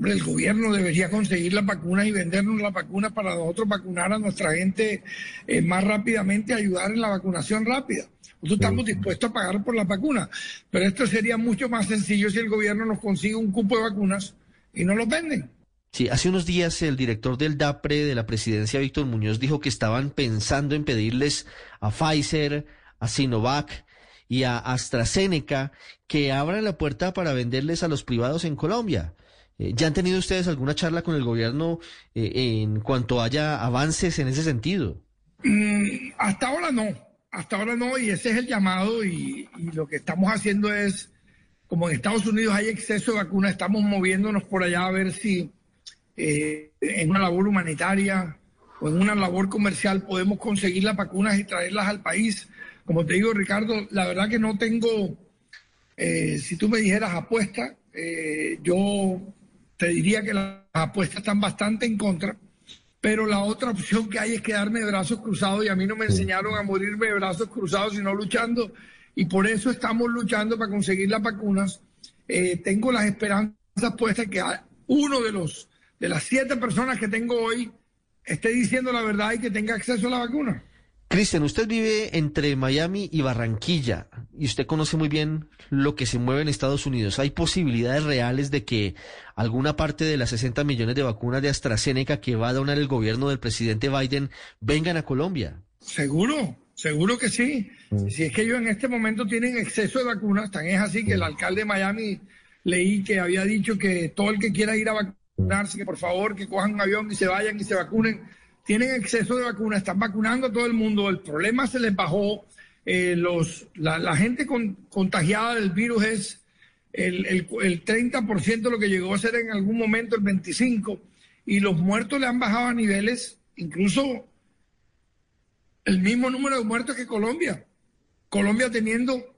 el gobierno debería conseguir las vacunas y vendernos las vacunas para nosotros vacunar a nuestra gente eh, más rápidamente, ayudar en la vacunación rápida. Nosotros estamos dispuestos a pagar por las vacunas, pero esto sería mucho más sencillo si el gobierno nos consigue un cupo de vacunas y no los venden. Sí, hace unos días el director del DAPRE de la presidencia, Víctor Muñoz, dijo que estaban pensando en pedirles a Pfizer, a Sinovac y a AstraZeneca que abran la puerta para venderles a los privados en Colombia. Eh, ¿Ya han tenido ustedes alguna charla con el gobierno eh, en cuanto haya avances en ese sentido? Mm, hasta ahora no, hasta ahora no, y ese es el llamado y, y lo que estamos haciendo es, como en Estados Unidos hay exceso de vacunas, estamos moviéndonos por allá a ver si eh, en una labor humanitaria o en una labor comercial podemos conseguir las vacunas y traerlas al país. Como te digo, Ricardo, la verdad que no tengo, eh, si tú me dijeras apuesta, eh, yo te diría que las apuestas están bastante en contra, pero la otra opción que hay es quedarme de brazos cruzados y a mí no me enseñaron a morirme de brazos cruzados, sino luchando. Y por eso estamos luchando para conseguir las vacunas. tengo las esperanzas puestas que uno de los de las siete personas que tengo hoy esté diciendo la verdad y que tenga acceso a la vacuna. Cristian, usted vive entre Miami y Barranquilla y usted conoce muy bien lo que se mueve en Estados Unidos. ¿Hay posibilidades reales de que alguna parte de las 60 millones de vacunas de AstraZeneca que va a donar el gobierno del presidente Biden vengan a Colombia? Seguro, seguro que sí. Mm. Si es que ellos en este momento tienen exceso de vacunas, tan es así que el alcalde de Miami leí que había dicho que todo el que quiera ir a vacunarse, que por favor que cojan un avión y se vayan y se vacunen. Tienen exceso de vacunas, están vacunando a todo el mundo. El problema se les bajó. Eh, los, la, gente contagiada del virus es el, el, el 30% de lo que llegó a ser en algún momento el 25%, y los muertos le han bajado a niveles, incluso el mismo número de muertos que Colombia. Colombia teniendo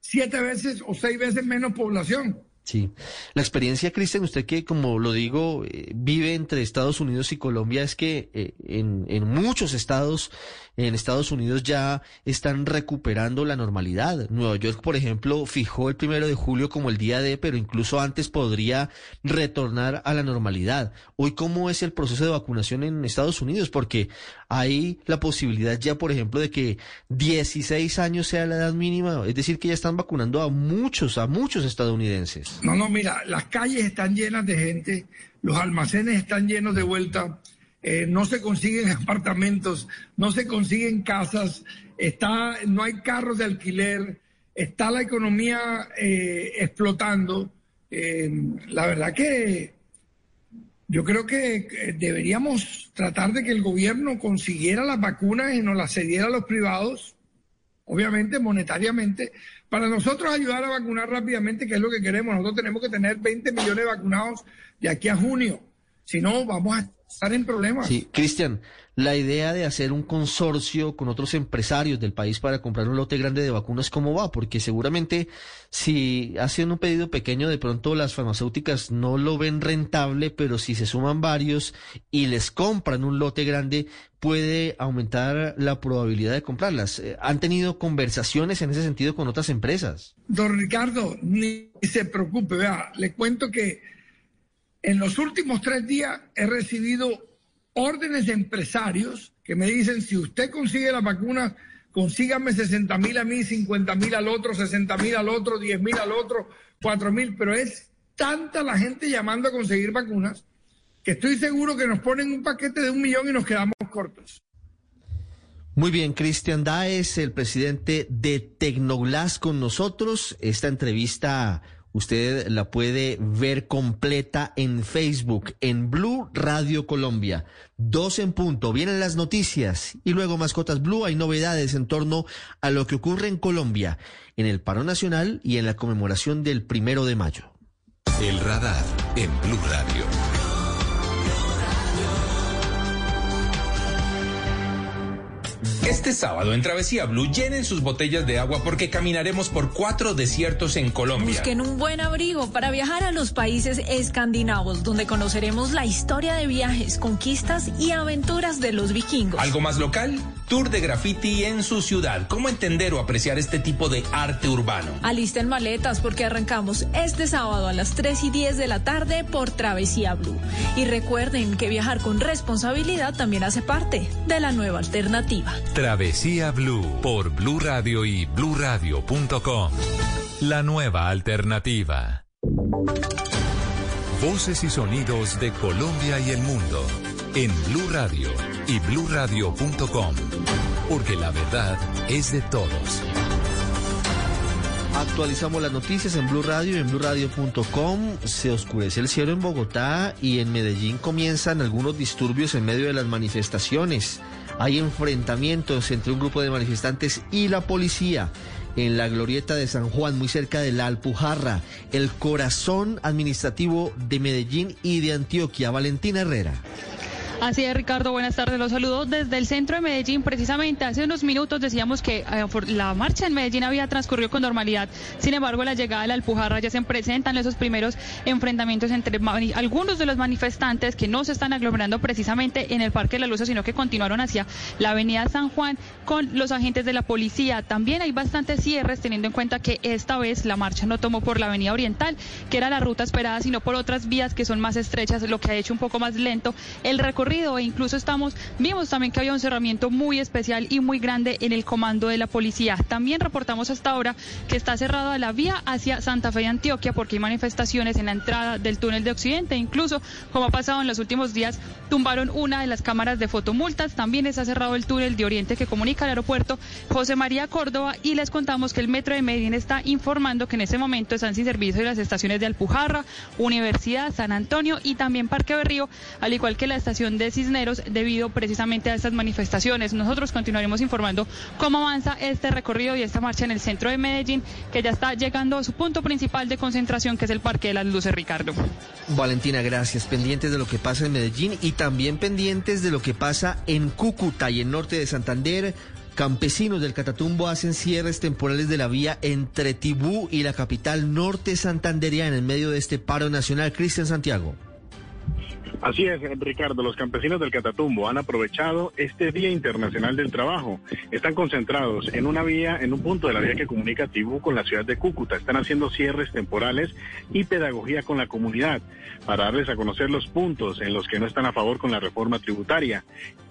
siete veces o seis veces menos población. Sí, la experiencia, Cristian, usted que, como lo digo, eh, vive entre Estados Unidos y Colombia, es que eh, en, en, muchos estados, en Estados Unidos ya están recuperando la normalidad. Nueva York, por ejemplo, fijó el primero de julio como el día de, pero incluso antes podría retornar a la normalidad. Hoy, ¿cómo es el proceso de vacunación en Estados Unidos? Porque hay la posibilidad ya, por ejemplo, de que 16 años sea la edad mínima, es decir, que ya están vacunando a muchos, a muchos estadounidenses. No, no, mira, las calles están llenas de gente, los almacenes están llenos de vuelta, eh, no se consiguen (laughs) apartamentos, no se consiguen casas, está, no hay carros de alquiler, está la economía eh, explotando. Eh, la verdad que yo creo que deberíamos tratar de que el gobierno consiguiera las vacunas y nos las cediera a los privados, obviamente monetariamente, para nosotros ayudar a vacunar rápidamente, que es lo que queremos. Nosotros tenemos que tener 20 millones de vacunados de aquí a junio. Si no, vamos a estar en problemas. Sí, Cristian, la idea de hacer un consorcio con otros empresarios del país para comprar un lote grande de vacunas, ¿cómo va? Porque seguramente si hacen un pedido pequeño, de pronto las farmacéuticas no lo ven rentable, pero si se suman varios y les compran un lote grande, puede aumentar la probabilidad de comprarlas. Eh, ¿Han tenido conversaciones en ese sentido con otras empresas? Don Ricardo, ni se preocupe, vea, le cuento que en los últimos tres días he recibido órdenes de empresarios que me dicen, si usted consigue la vacuna, consígame 60 mil a mí, 50 mil al otro, 60 mil al otro, 10 mil al otro, 4 mil, pero es tanta la gente llamando a conseguir vacunas que estoy seguro que nos ponen un paquete de un millón y nos quedamos cortos. Muy bien, Cristian Daes, el presidente de Tecnoglass con nosotros. Esta entrevista Usted la puede ver completa en Facebook, en Blue Radio Colombia. Dos en punto, vienen las noticias y luego Mascotas Blue hay novedades en torno a lo que ocurre en Colombia, en el paro nacional y en la conmemoración del primero de mayo. El radar en Blue Radio. Este sábado en Travesía Blue llenen sus botellas de agua porque caminaremos por cuatro desiertos en Colombia. Busquen un buen abrigo para viajar a los países escandinavos, donde conoceremos la historia de viajes, conquistas y aventuras de los vikingos. ¿Algo más local? Tour de graffiti en su ciudad. ¿Cómo entender o apreciar este tipo de arte urbano? Alisten maletas porque arrancamos este sábado a las 3 y 10 de la tarde por Travesía Blue. Y recuerden que viajar con responsabilidad también hace parte de la nueva alternativa. Travesía Blue por Blue Radio y bluradio.com. La nueva alternativa. Voces y sonidos de Colombia y el mundo en Blue Radio y bluradio.com, porque la verdad es de todos. Actualizamos las noticias en Blue Radio y en bluradio.com. Se oscurece el cielo en Bogotá y en Medellín comienzan algunos disturbios en medio de las manifestaciones. Hay enfrentamientos entre un grupo de manifestantes y la policía en la glorieta de San Juan, muy cerca de la Alpujarra, el corazón administrativo de Medellín y de Antioquia. Valentina Herrera. Así es, Ricardo, buenas tardes. Los saludo desde el centro de Medellín. Precisamente hace unos minutos decíamos que eh, la marcha en Medellín había transcurrido con normalidad. Sin embargo, la llegada de la Alpujarra ya se presentan esos primeros enfrentamientos entre algunos de los manifestantes que no se están aglomerando precisamente en el Parque de la Luz, sino que continuaron hacia la Avenida San Juan con los agentes de la policía. También hay bastantes cierres, teniendo en cuenta que esta vez la marcha no tomó por la Avenida Oriental, que era la ruta esperada, sino por otras vías que son más estrechas, lo que ha hecho un poco más lento el recorrido e incluso estamos, vimos también que había un cerramiento muy especial y muy grande en el comando de la policía. También reportamos hasta ahora que está cerrada la vía hacia Santa Fe de Antioquia porque hay manifestaciones en la entrada del túnel de Occidente. Incluso, como ha pasado en los últimos días, tumbaron una de las cámaras de fotomultas. También está cerrado el túnel de Oriente que comunica al aeropuerto José María Córdoba y les contamos que el metro de Medellín está informando que en ese momento están sin servicio las estaciones de Alpujarra, Universidad, San Antonio y también Parque Berrío, al igual que la estación de Cisneros, debido precisamente a estas manifestaciones. Nosotros continuaremos informando cómo avanza este recorrido y esta marcha en el centro de Medellín, que ya está llegando a su punto principal de concentración, que es el Parque de las Luces, Ricardo. Valentina, gracias. Pendientes de lo que pasa en Medellín y también pendientes de lo que pasa en Cúcuta y en norte de Santander. Campesinos del Catatumbo hacen cierres temporales de la vía entre Tibú y la capital norte santanderiana en medio de este paro nacional. Cristian Santiago. Así es, Ricardo. Los campesinos del Catatumbo han aprovechado este Día Internacional del Trabajo. Están concentrados en una vía, en un punto de la vía que comunica Tibú con la ciudad de Cúcuta. Están haciendo cierres temporales y pedagogía con la comunidad para darles a conocer los puntos en los que no están a favor con la reforma tributaria.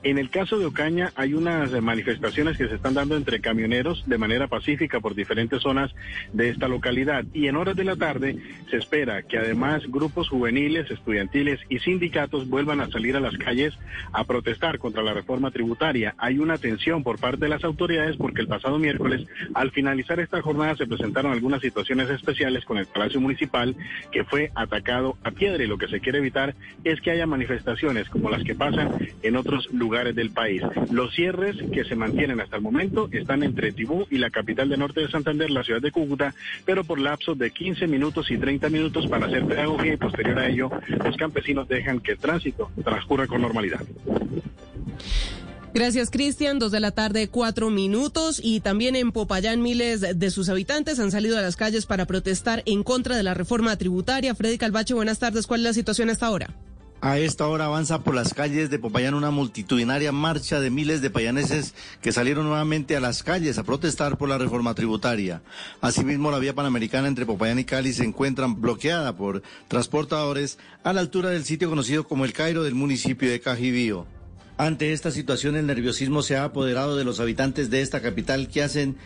En el caso de Ocaña hay unas manifestaciones que se están dando entre camioneros de manera pacífica por diferentes zonas de esta localidad. Y en horas de la tarde se espera que además grupos juveniles, estudiantiles y sindicatos vuelvan a salir a las calles a protestar contra la reforma tributaria. Hay una tensión por parte de las autoridades porque el pasado miércoles, al finalizar esta jornada, se presentaron algunas situaciones especiales con el Palacio Municipal que fue atacado a piedra y lo que se quiere evitar es que haya manifestaciones como las que pasan en otros lugares del país. Los cierres que se mantienen hasta el momento están entre Tibú y la capital de norte de Santander, la ciudad de Cúcuta, pero por lapsos de 15 minutos y 30 minutos para hacer pedagogía y posterior a ello los campesinos dejan que el tránsito transcurra con normalidad. Gracias, Cristian. Dos de la tarde, cuatro minutos. Y también en Popayán, miles de sus habitantes han salido a las calles para protestar en contra de la reforma tributaria. Freddy Calvache, buenas tardes. ¿Cuál es la situación hasta ahora? A esta hora avanza por las calles de Popayán una multitudinaria marcha de miles de payaneses que salieron nuevamente a las calles a protestar por la reforma tributaria. Asimismo, la vía panamericana entre Popayán y Cali se encuentra bloqueada por transportadores a la altura del sitio conocido como el Cairo del municipio de Cajibío. Ante esta situación, el nerviosismo se ha apoderado de los habitantes de esta capital que hacen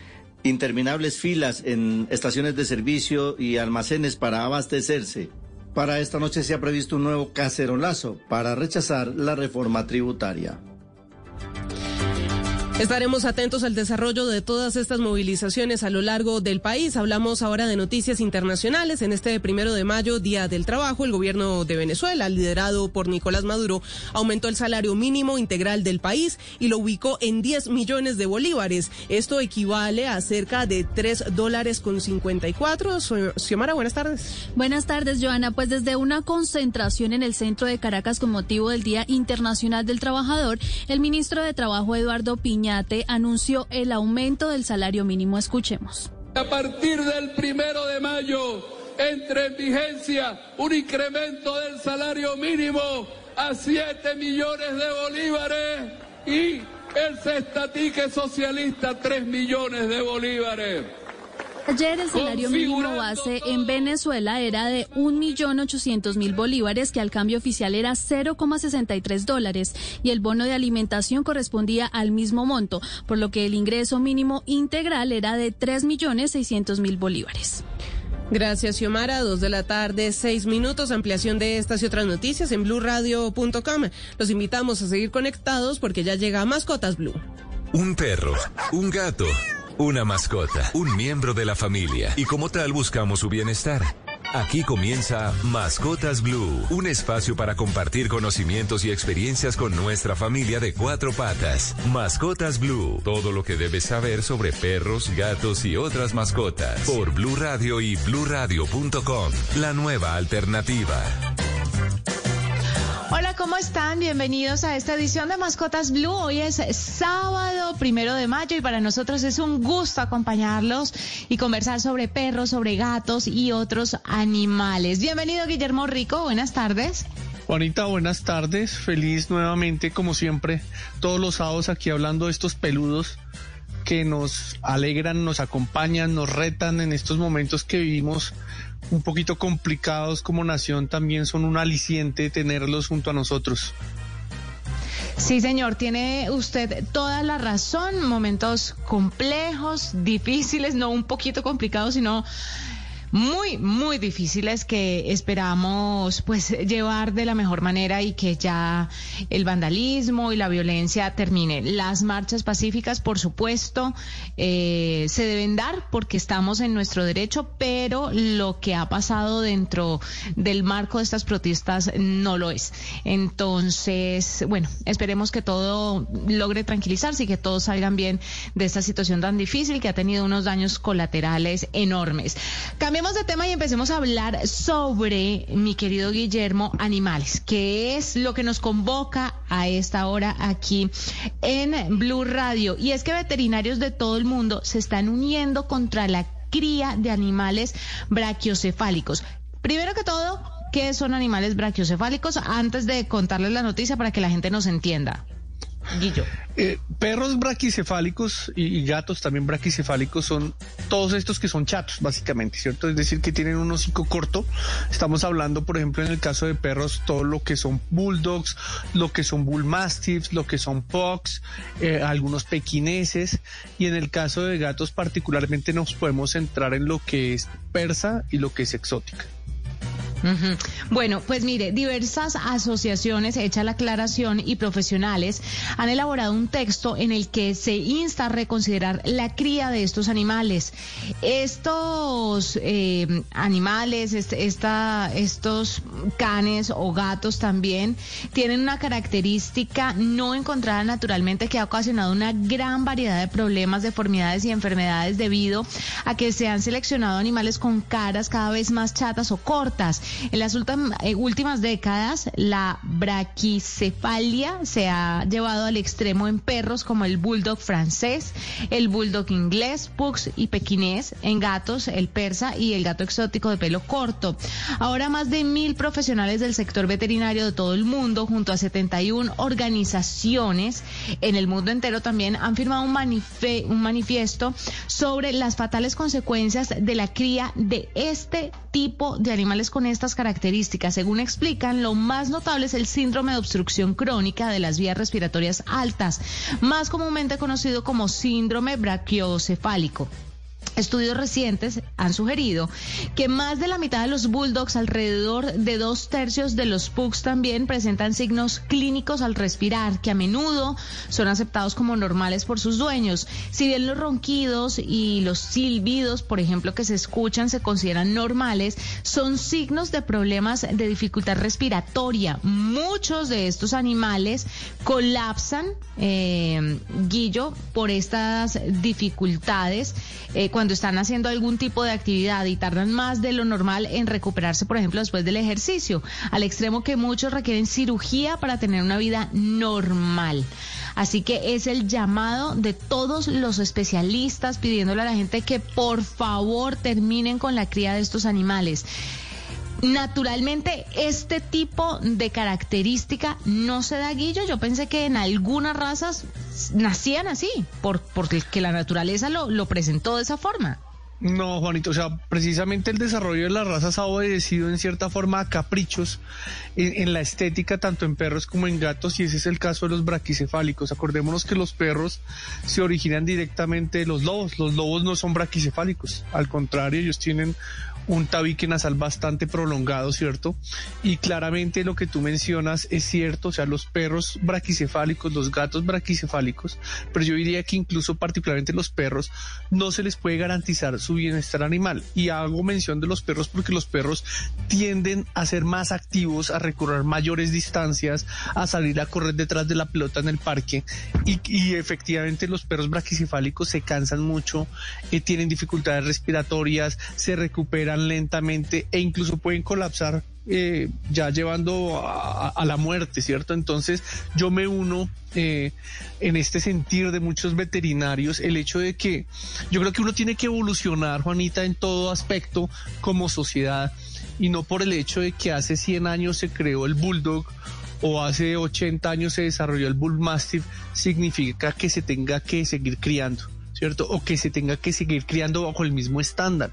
interminables filas en estaciones de servicio y almacenes para abastecerse. Para esta noche se ha previsto un nuevo cacerolazo para rechazar la reforma tributaria. Estaremos atentos al desarrollo de todas estas movilizaciones a lo largo del país. Hablamos ahora de noticias internacionales. En este primero de mayo, Día del Trabajo, el gobierno de Venezuela, liderado por Nicolás Maduro, aumentó el salario mínimo integral del país y lo ubicó en 10 millones de bolívares. Esto equivale a cerca de 3 dólares con 54. Xiomara, buenas tardes. Buenas tardes, Joana. Pues desde una concentración en el centro de Caracas con motivo del Día Internacional del Trabajador, el ministro de Trabajo, Eduardo Piña, anunció el aumento del salario mínimo. Escuchemos. A partir del primero de mayo entre en vigencia un incremento del salario mínimo a 7 millones de bolívares y el cestatique socialista 3 millones de bolívares. Ayer el salario mínimo base en Venezuela era de 1.800.000 bolívares, que al cambio oficial era 0,63 dólares, y el bono de alimentación correspondía al mismo monto, por lo que el ingreso mínimo integral era de 3.600.000 bolívares. Gracias, Xiomara. Dos de la tarde, seis minutos. Ampliación de estas y otras noticias en blurradio.com. Los invitamos a seguir conectados porque ya llega Mascotas Blue. Un perro, un gato una mascota, un miembro de la familia y como tal buscamos su bienestar. Aquí comienza Mascotas Blue, un espacio para compartir conocimientos y experiencias con nuestra familia de cuatro patas. Mascotas Blue, todo lo que debes saber sobre perros, gatos y otras mascotas. Por Blue Radio y bluradio.com, la nueva alternativa. Hola, ¿cómo están? Bienvenidos a esta edición de Mascotas Blue. Hoy es sábado primero de mayo y para nosotros es un gusto acompañarlos y conversar sobre perros, sobre gatos y otros animales. Bienvenido, Guillermo Rico. Buenas tardes. Juanita, buenas tardes. Feliz nuevamente, como siempre, todos los sábados aquí hablando de estos peludos que nos alegran, nos acompañan, nos retan en estos momentos que vivimos un poquito complicados como nación también son un aliciente tenerlos junto a nosotros. Sí, señor, tiene usted toda la razón. Momentos complejos, difíciles, no un poquito complicados, sino muy, muy difíciles que esperamos pues llevar de la mejor manera y que ya el vandalismo y la violencia termine. Las marchas pacíficas, por supuesto, eh, se deben dar porque estamos en nuestro derecho, pero lo que ha pasado dentro del marco de estas protestas no lo es. Entonces, bueno, esperemos que todo logre tranquilizarse y que todos salgan bien de esta situación tan difícil que ha tenido unos daños colaterales enormes. De tema y empecemos a hablar sobre, mi querido Guillermo, animales, que es lo que nos convoca a esta hora aquí en Blue Radio. Y es que veterinarios de todo el mundo se están uniendo contra la cría de animales brachiocefálicos. Primero que todo, ¿qué son animales brachiocefálicos? Antes de contarles la noticia para que la gente nos entienda. Eh, perros braquicefálicos y, gatos también braquicefálicos son todos estos que son chatos, básicamente, ¿cierto? Es decir, que tienen un hocico corto. Estamos hablando, por ejemplo, en el caso de perros, todo lo que son bulldogs, lo que son bullmastiffs, lo que son pugs, eh, algunos pequineses. Y en el caso de gatos, particularmente, nos podemos centrar en lo que es persa y lo que es exótica. Bueno, pues mire, diversas asociaciones, hecha la aclaración, y profesionales han elaborado un texto en el que se insta a reconsiderar la cría de estos animales. Estos eh, animales, esta, estos canes o gatos también tienen una característica no encontrada naturalmente que ha ocasionado una gran variedad de problemas, deformidades y enfermedades debido a que se han seleccionado animales con caras cada vez más chatas o cortas. En las eh, últimas décadas, la braquicefalia se ha llevado al extremo en perros como el bulldog francés, el bulldog inglés, pugs y pequinés, en gatos, el persa y el gato exótico de pelo corto. Ahora más de mil profesionales del sector veterinario de todo el mundo, junto a 71 organizaciones en el mundo entero, también han firmado un, un manifiesto sobre las fatales consecuencias de la cría de este tipo de animales con esta características. Según explican, lo más notable es el síndrome de obstrucción crónica de las vías respiratorias altas, más comúnmente conocido como síndrome brachiocefálico. Estudios recientes han sugerido que más de la mitad de los bulldogs, alrededor de dos tercios de los pugs también presentan signos clínicos al respirar, que a menudo son aceptados como normales por sus dueños. Si bien los ronquidos y los silbidos, por ejemplo, que se escuchan se consideran normales, son signos de problemas de dificultad respiratoria. Muchos de estos animales colapsan, eh, Guillo, por estas dificultades. Eh, cuando están haciendo algún tipo de actividad y tardan más de lo normal en recuperarse, por ejemplo, después del ejercicio, al extremo que muchos requieren cirugía para tener una vida normal. Así que es el llamado de todos los especialistas pidiéndole a la gente que por favor terminen con la cría de estos animales. Naturalmente, este tipo de característica no se da guillo. Yo pensé que en algunas razas nacían así, por, porque la naturaleza lo, lo presentó de esa forma. No, Juanito, o sea, precisamente el desarrollo de las razas ha obedecido en cierta forma a caprichos en, la estética, tanto en perros como en gatos, y ese es el caso de los braquicefálicos. Acordémonos que los perros se originan directamente de los lobos. Los lobos no son braquicefálicos, al contrario, ellos tienen un tabique nasal bastante prolongado, ¿cierto? Y claramente lo que tú mencionas es cierto, o sea, los perros braquicefálicos, los gatos braquicefálicos, pero yo diría que incluso particularmente los perros no se les puede garantizar su bienestar animal. Y hago mención de los perros porque los perros tienden a ser más activos, a recorrer mayores distancias, a salir a correr detrás de la pelota en el parque y, efectivamente los perros braquicefálicos se cansan mucho, eh, tienen dificultades respiratorias, se recuperan lentamente e incluso pueden colapsar eh, ya llevando a, la muerte, ¿cierto? Entonces yo me uno eh, en este sentir de muchos veterinarios, el hecho de que yo creo que uno tiene que evolucionar, Juanita, en todo aspecto como sociedad y no por el hecho de que hace 100 años se creó el bulldog o hace 80 años se desarrolló el bull mastiff, significa que se tenga que seguir criando, ¿cierto? O que se tenga que seguir criando bajo el mismo estándar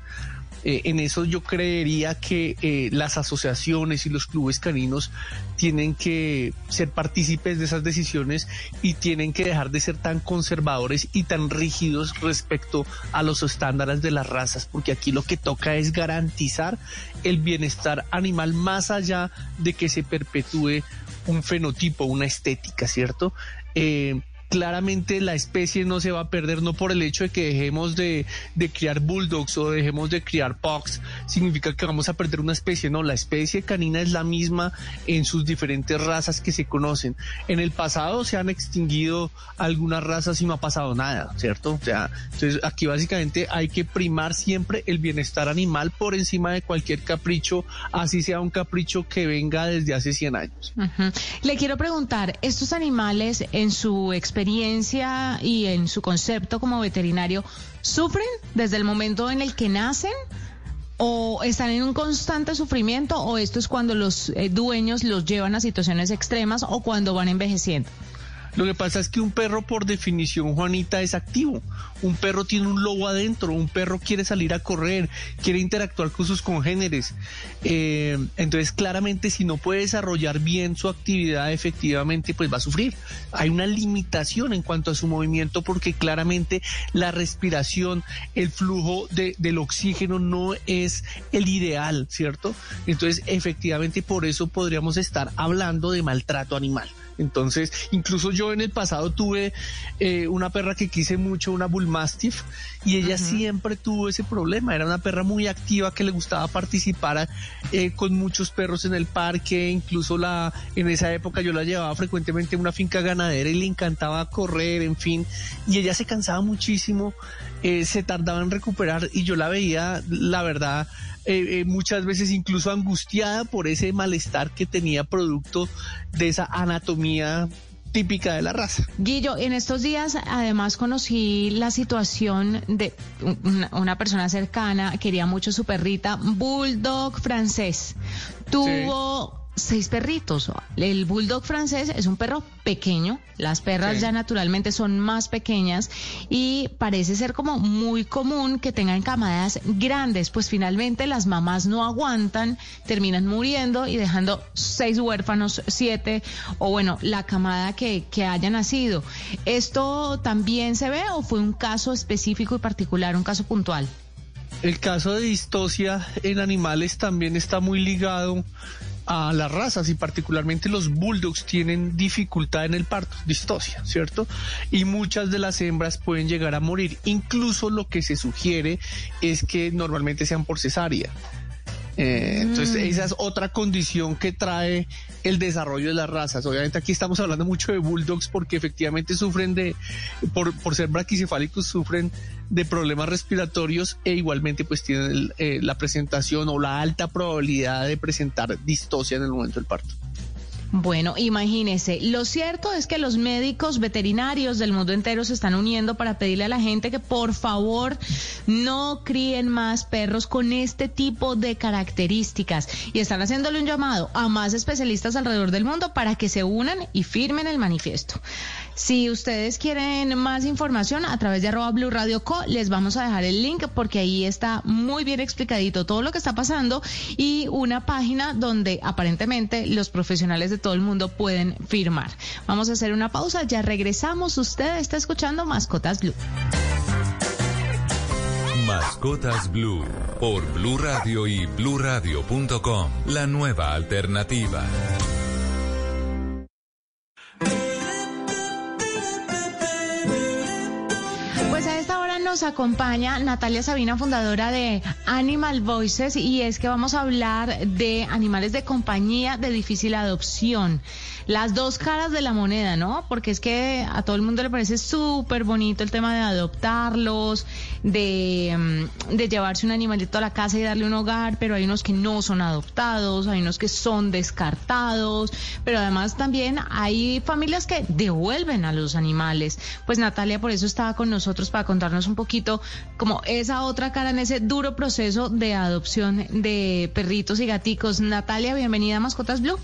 Eh, en eso yo creería que eh, las asociaciones y los clubes caninos tienen que ser partícipes de esas decisiones y tienen que dejar de ser tan conservadores y tan rígidos respecto a los estándares de las razas, porque aquí lo que toca es garantizar el bienestar animal más allá de que se perpetúe un fenotipo, una estética, ¿cierto? Eh, claramente la especie no se va a perder no por el hecho de que dejemos de, criar bulldogs o dejemos de criar pugs, significa que vamos a perder una especie, no, la especie canina es la misma en sus diferentes razas que se conocen. En el pasado se han extinguido algunas razas y no ha pasado nada, ¿cierto? O sea, entonces aquí básicamente hay que primar siempre el bienestar animal por encima de cualquier capricho, así sea un capricho que venga desde hace 100 años. Le quiero preguntar, estos animales en su experiencia experiencia y en su concepto como veterinario, ¿sufren desde el momento en el que nacen? ¿O están en un constante sufrimiento? ¿O esto es cuando los eh, dueños los llevan a situaciones extremas o cuando van envejeciendo? Lo que pasa es que un perro por definición, Juanita, es activo. Un perro tiene un lobo adentro, un perro quiere salir a correr, quiere interactuar con sus congéneres. Eh, entonces, claramente, si no puede desarrollar bien su actividad, efectivamente, pues va a sufrir. Hay una limitación en cuanto a su movimiento porque claramente la respiración, el flujo del oxígeno no es el ideal, ¿cierto? Entonces, efectivamente, por eso podríamos estar hablando de maltrato animal. Entonces, incluso yo en el pasado tuve eh, una perra que quise mucho, una Bull Mastiff, y ella siempre tuvo ese problema. Era una perra muy activa que le gustaba participar eh, con muchos perros en el parque. Incluso la, en esa época yo la llevaba frecuentemente a una finca ganadera y le encantaba correr, en fin. Y ella se cansaba muchísimo, eh, se tardaba en recuperar y yo la veía, la verdad, eh, eh, muchas veces incluso angustiada por ese malestar que tenía producto de esa anatomía típica de la raza. Guillo, en estos días además conocí la situación de una, persona cercana, quería mucho su perrita, Bulldog francés. Tuvo seis perritos. El bulldog francés es un perro pequeño, las perras ya naturalmente son más pequeñas y parece ser como muy común que tengan camadas grandes, pues finalmente las mamás no aguantan, terminan muriendo y dejando seis huérfanos, siete o bueno, la camada que, que haya nacido. ¿Esto también se ve o fue un caso específico y particular, un caso puntual? El caso de distosia en animales también está muy ligado a las razas y particularmente los bulldogs tienen dificultad en el parto, distosia, ¿cierto? Y muchas de las hembras pueden llegar a morir. Incluso lo que se sugiere es que normalmente sean por cesárea. Eh, entonces, mm. esa es otra condición que trae el desarrollo de las razas. Obviamente aquí estamos hablando mucho de bulldogs porque efectivamente sufren de, por, por ser braquicefálicos, sufren de problemas respiratorios e igualmente pues tienen eh, la presentación o la alta probabilidad de presentar distosia en el momento del parto. Bueno, imagínese, lo cierto es que los médicos veterinarios del mundo entero se están uniendo para pedirle a la gente que por favor no críen más perros con este tipo de características y están haciéndole un llamado a más especialistas alrededor del mundo para que se unan y firmen el manifiesto. Si ustedes quieren más información a través de arroba Blue Radio Co, les vamos a dejar el link porque ahí está muy bien explicadito todo lo que está pasando y una página donde aparentemente los profesionales de todo el mundo pueden firmar. Vamos a hacer una pausa, ya regresamos. Usted está escuchando Mascotas Blue. Mascotas Blue por Blue Radio y bluradio.com. La nueva alternativa. Nos acompaña Natalia Sabina, fundadora de Animal Voices, y es que vamos a hablar de animales de compañía de difícil adopción las dos caras de la moneda, ¿no? Porque es que a todo el mundo le parece súper bonito el tema de adoptarlos, de, mm, de llevarse un animalito a la casa y darle un hogar, pero hay unos que no son adoptados, hay unos que son descartados, pero además también hay familias que devuelven a los animales. Pues Natalia por eso estaba con nosotros para contarnos un poquito como esa otra cara en ese duro proceso de adopción de perritos y gaticos. Natalia, bienvenida a Mascotas Blue.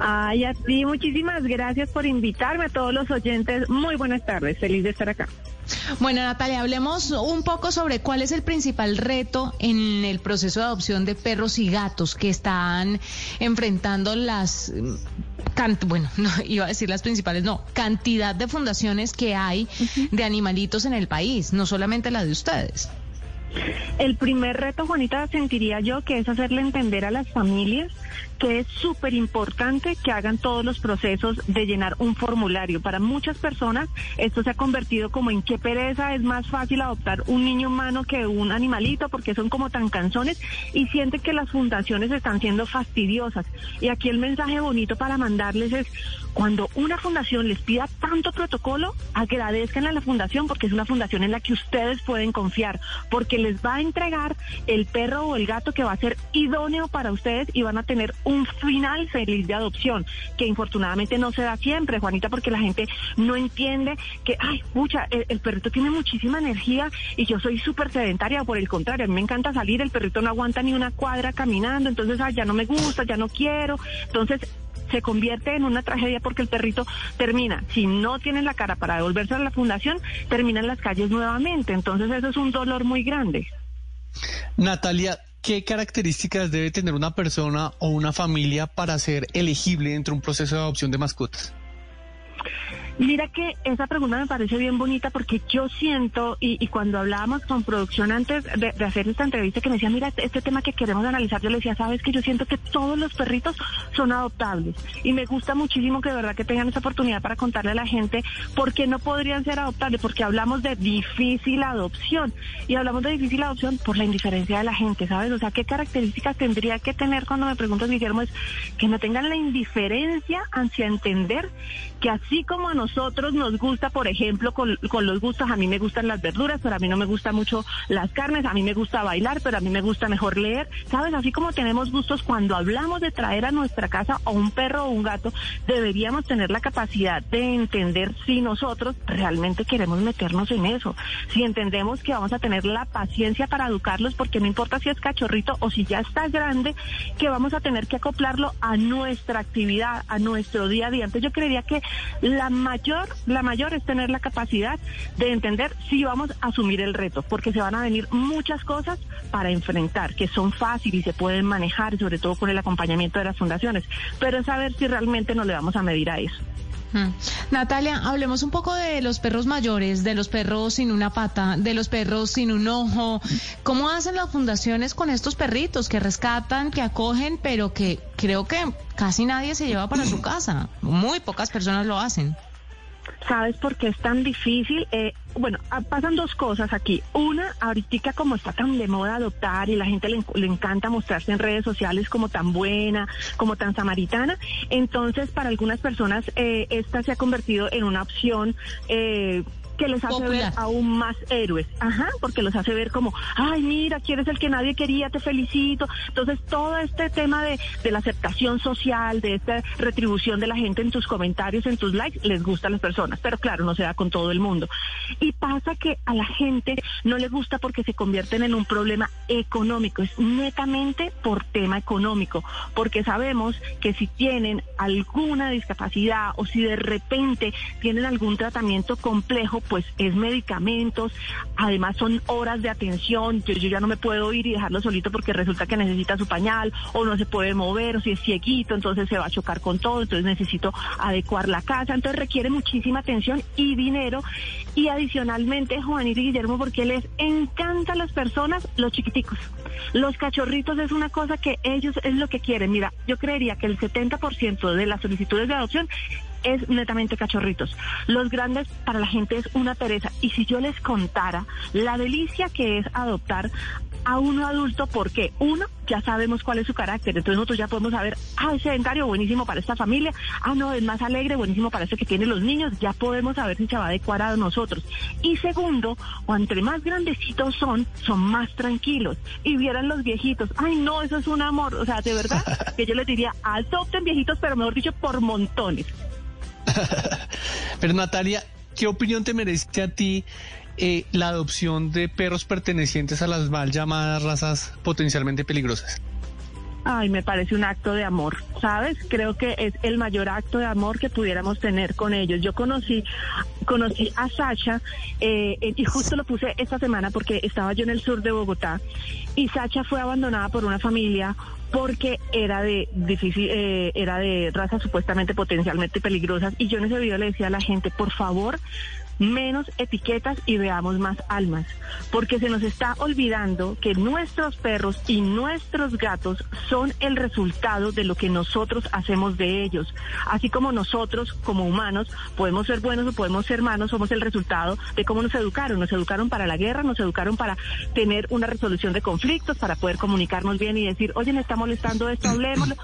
Ay, a ti, muchísimas gracias por invitarme a todos los oyentes. Muy buenas tardes, feliz de estar acá. Bueno, Natalia, hablemos un poco sobre cuál es el principal reto en el proceso de adopción de perros y gatos que están enfrentando las bueno, (laughs) no iba a decir las principales, no, cantidad de fundaciones que hay de animalitos en el país, no solamente la de ustedes. El primer reto, Juanita, sentiría yo que es hacerle entender a las familias que es súper importante que hagan todos los procesos de llenar un formulario. Para muchas personas esto se ha convertido como en qué pereza, es más fácil adoptar un niño humano que un animalito porque son como tan canzones y sienten que las fundaciones están siendo fastidiosas. Y aquí el mensaje bonito para mandarles es, cuando una fundación les pida tanto protocolo, agradezcan a la fundación porque es una fundación en la que ustedes pueden confiar, porque les va a entregar el perro o el gato que va a ser idóneo para ustedes y van a tener un final feliz de adopción, que infortunadamente no se da siempre, Juanita, porque la gente no entiende que, ay, pucha, el, perrito tiene muchísima energía y yo soy súper sedentaria, por el contrario, a mí me encanta salir, el perrito no aguanta ni una cuadra caminando, entonces, ay, ya no me gusta, ya no quiero, entonces se convierte en una tragedia porque el perrito termina, si no tiene la cara para devolverse a la fundación, termina en las calles nuevamente. Entonces eso es un dolor muy grande. Natalia, ¿Qué características debe tener una persona o una familia para ser elegible dentro de un proceso de adopción de mascotas? Mira que esa pregunta me parece bien bonita porque yo siento, y, cuando hablábamos con producción antes de, hacer esta entrevista, que me decía, mira, este, tema que queremos analizar, yo le decía, sabes que yo siento que todos los perritos son adoptables. Y me gusta muchísimo que de verdad que tengan esa oportunidad para contarle a la gente por qué no podrían ser adoptables, porque hablamos de difícil adopción. Y hablamos de difícil adopción por la indiferencia de la gente, ¿sabes? O sea, ¿qué características tendría que tener cuando me preguntas, Guillermo? Es que no tengan la indiferencia hacia entender que así como nosotros nosotros nos gusta, por ejemplo, con, los gustos, a mí me gustan las verduras, pero a mí no me gusta mucho las carnes, a mí me gusta bailar, pero a mí me gusta mejor leer, ¿sabes? Así como tenemos gustos, cuando hablamos de traer a nuestra casa a un perro o un gato, deberíamos tener la capacidad de entender si nosotros realmente queremos meternos en eso, si entendemos que vamos a tener la paciencia para educarlos, porque no importa si es cachorrito o si ya está grande, que vamos a tener que acoplarlo a nuestra actividad, a nuestro día a día. Entonces yo creería que la mayoría la mayor es tener la capacidad de entender si vamos a asumir el reto, porque se van a venir muchas cosas para enfrentar, que son fáciles y se pueden manejar, sobre todo con el acompañamiento de las fundaciones, pero es saber si realmente nos le vamos a medir a eso. Hmm. Natalia, hablemos un poco de los perros mayores, de los perros sin una pata, de los perros sin un ojo. ¿Cómo hacen las fundaciones con estos perritos que rescatan, que acogen, pero que creo que casi nadie se lleva para su casa? Muy pocas personas lo hacen. ¿Sabes por qué es tan difícil? Eh, bueno, ah, pasan dos cosas aquí. Una, ahorita como está tan de moda adoptar y la gente le, encanta mostrarse en redes sociales como tan buena, como tan samaritana, entonces para algunas personas eh, esta se ha convertido en una opción eh, que les hace ver aún más héroes, ajá, porque los hace ver como, ay, mira, quieres el que nadie quería, te felicito. Entonces, todo este tema de, de la aceptación social, de esta retribución de la gente en tus comentarios, en tus likes, les gusta a las personas, pero claro, no se da con todo el mundo. Y pasa que a la gente no le gusta porque se convierten en un problema económico, es netamente por tema económico, porque sabemos que si tienen alguna discapacidad o si de repente tienen algún tratamiento complejo, pues es medicamentos, además son horas de atención, yo, yo ya no me puedo ir y dejarlo solito porque resulta que necesita su pañal o no se puede mover o si es cieguito, entonces se va a chocar con todo, entonces necesito adecuar la casa, entonces requiere muchísima atención y dinero y adicionalmente Juanito y Guillermo porque les encanta a las personas los chiquiticos. Los cachorritos es una cosa que ellos es lo que quieren. Mira, yo creería que el 70% de las solicitudes de adopción es netamente cachorritos. Los grandes para la gente es una pereza. Y si yo les contara la delicia que es adoptar a uno adulto, porque uno, ya sabemos cuál es su carácter, entonces nosotros ya podemos saber, ah, es sedentario, buenísimo para esta familia, ah, no, es más alegre, buenísimo para este que tiene los niños, ya podemos saber si se va a adecuar a nosotros. Y segundo, entre más grandecitos son, son más tranquilos. Y vieran los viejitos, ay, no, eso es un amor, o sea, de verdad, (laughs) que yo les diría, adopten viejitos, pero mejor dicho, por montones. (laughs) Pero Natalia, ¿qué opinión te merece a ti eh, la adopción de perros pertenecientes a las mal llamadas razas potencialmente peligrosas? Ay, me parece un acto de amor, ¿sabes? Creo que es el mayor acto de amor que pudiéramos tener con ellos. Yo conocí, conocí a Sacha eh, y justo lo puse esta semana porque estaba yo en el sur de Bogotá y Sacha fue abandonada por una familia porque era de difícil, eh, era de razas supuestamente potencialmente peligrosas y yo en ese video le decía a la gente, por favor, menos etiquetas y veamos más almas, porque se nos está olvidando que nuestros perros y nuestros gatos son el resultado de lo que nosotros hacemos de ellos, así como nosotros como humanos podemos ser buenos o podemos ser malos, somos el resultado de cómo nos educaron, nos educaron para la guerra, nos educaron para tener una resolución de conflictos, para poder comunicarnos bien y decir, oye, me está molestando esto, hablemoslo,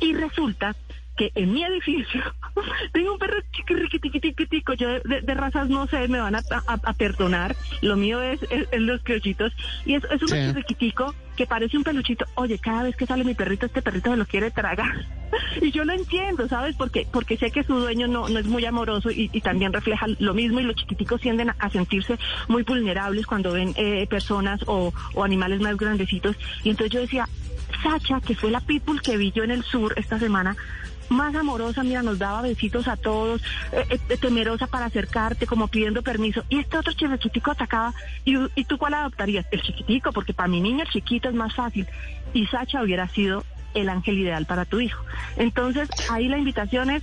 y resulta que en mi edificio (laughs) tengo un perro chiquitiquitico, yo de, razas no sé, me van a, perdonar, lo mío es, los criollitos, y es, es un perro chiquitico que parece un peluchito, oye, cada vez que sale mi perrito, este perrito se lo quiere tragar, (laughs) y yo lo entiendo, ¿sabes? Porque, porque sé que su dueño no, no es muy amoroso y, también refleja lo mismo, y los chiquiticos tienden a, sentirse muy vulnerables cuando ven eh, personas o, o animales más grandecitos, y entonces yo decía, Sacha, que fue la pitbull que vi yo en el sur esta semana, más amorosa, mira, nos daba besitos a todos, eh, eh, temerosa para acercarte, como pidiendo permiso. Y este otro chiquitico atacaba, ¿y, ¿y tú cuál adoptarías? El chiquitico, porque para mi niña el chiquito es más fácil. Y Sacha hubiera sido el ángel ideal para tu hijo. Entonces, ahí la invitación es,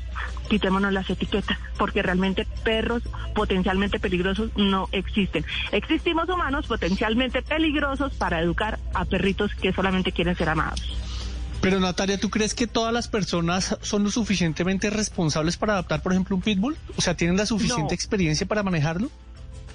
quitémonos las etiquetas, porque realmente perros potencialmente peligrosos no existen. Existimos humanos potencialmente peligrosos para educar a perritos que solamente quieren ser amados. Pero Natalia, ¿tú crees que todas las personas son lo suficientemente responsables para adaptar, por ejemplo, un pitbull? O sea, ¿tienen la suficiente experiencia para manejarlo?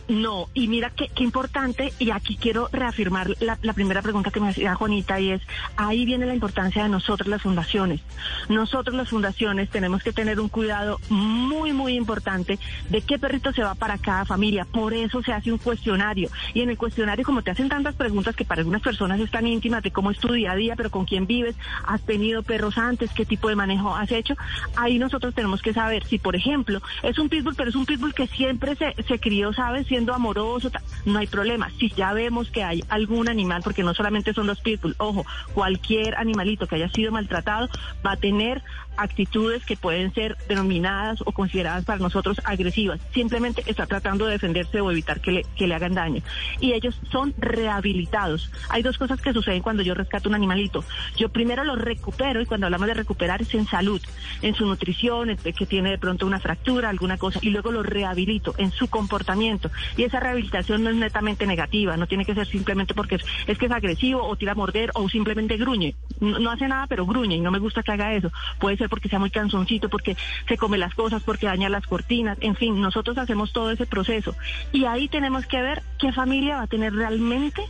No, y mira qué, qué importante, y aquí quiero reafirmar la, primera pregunta que me hacía Juanita, y es, ahí viene la importancia de nosotros las fundaciones. Nosotros las fundaciones tenemos que tener un cuidado muy, muy importante de qué perrito se va para cada familia. Por eso se hace un cuestionario. Y en el cuestionario, como te hacen tantas preguntas que para algunas personas están íntimas de cómo es tu día a día, pero con quién vives, has tenido perros antes, qué tipo de manejo has hecho, ahí nosotros tenemos que saber si, por ejemplo, es un pitbull, pero es un pitbull que siempre se, se crió, ¿sabes? Siendo amoroso, no hay problema. Si ya vemos que hay algún animal, porque no solamente son los pitbull, ojo, cualquier animalito que haya sido maltratado va a tener actitudes que pueden ser denominadas o consideradas para nosotros agresivas. Simplemente está tratando de defenderse o evitar que le, que le hagan daño. Y ellos son rehabilitados. Hay dos cosas que suceden cuando yo rescato un animalito. Yo primero lo recupero y cuando hablamos de recuperar es en salud, en su nutrición, que tiene de pronto una fractura, alguna cosa, y luego lo rehabilito en su comportamiento. Y esa rehabilitación no es netamente negativa, no tiene que ser simplemente porque es, que es agresivo o tira a morder o simplemente gruñe. No hace nada, pero gruñe y no me gusta que haga eso. Puede ser porque sea muy cansoncito, porque se come las cosas, porque daña las cortinas, en fin, nosotros hacemos todo ese proceso. Y ahí tenemos que ver qué familia va a tener realmente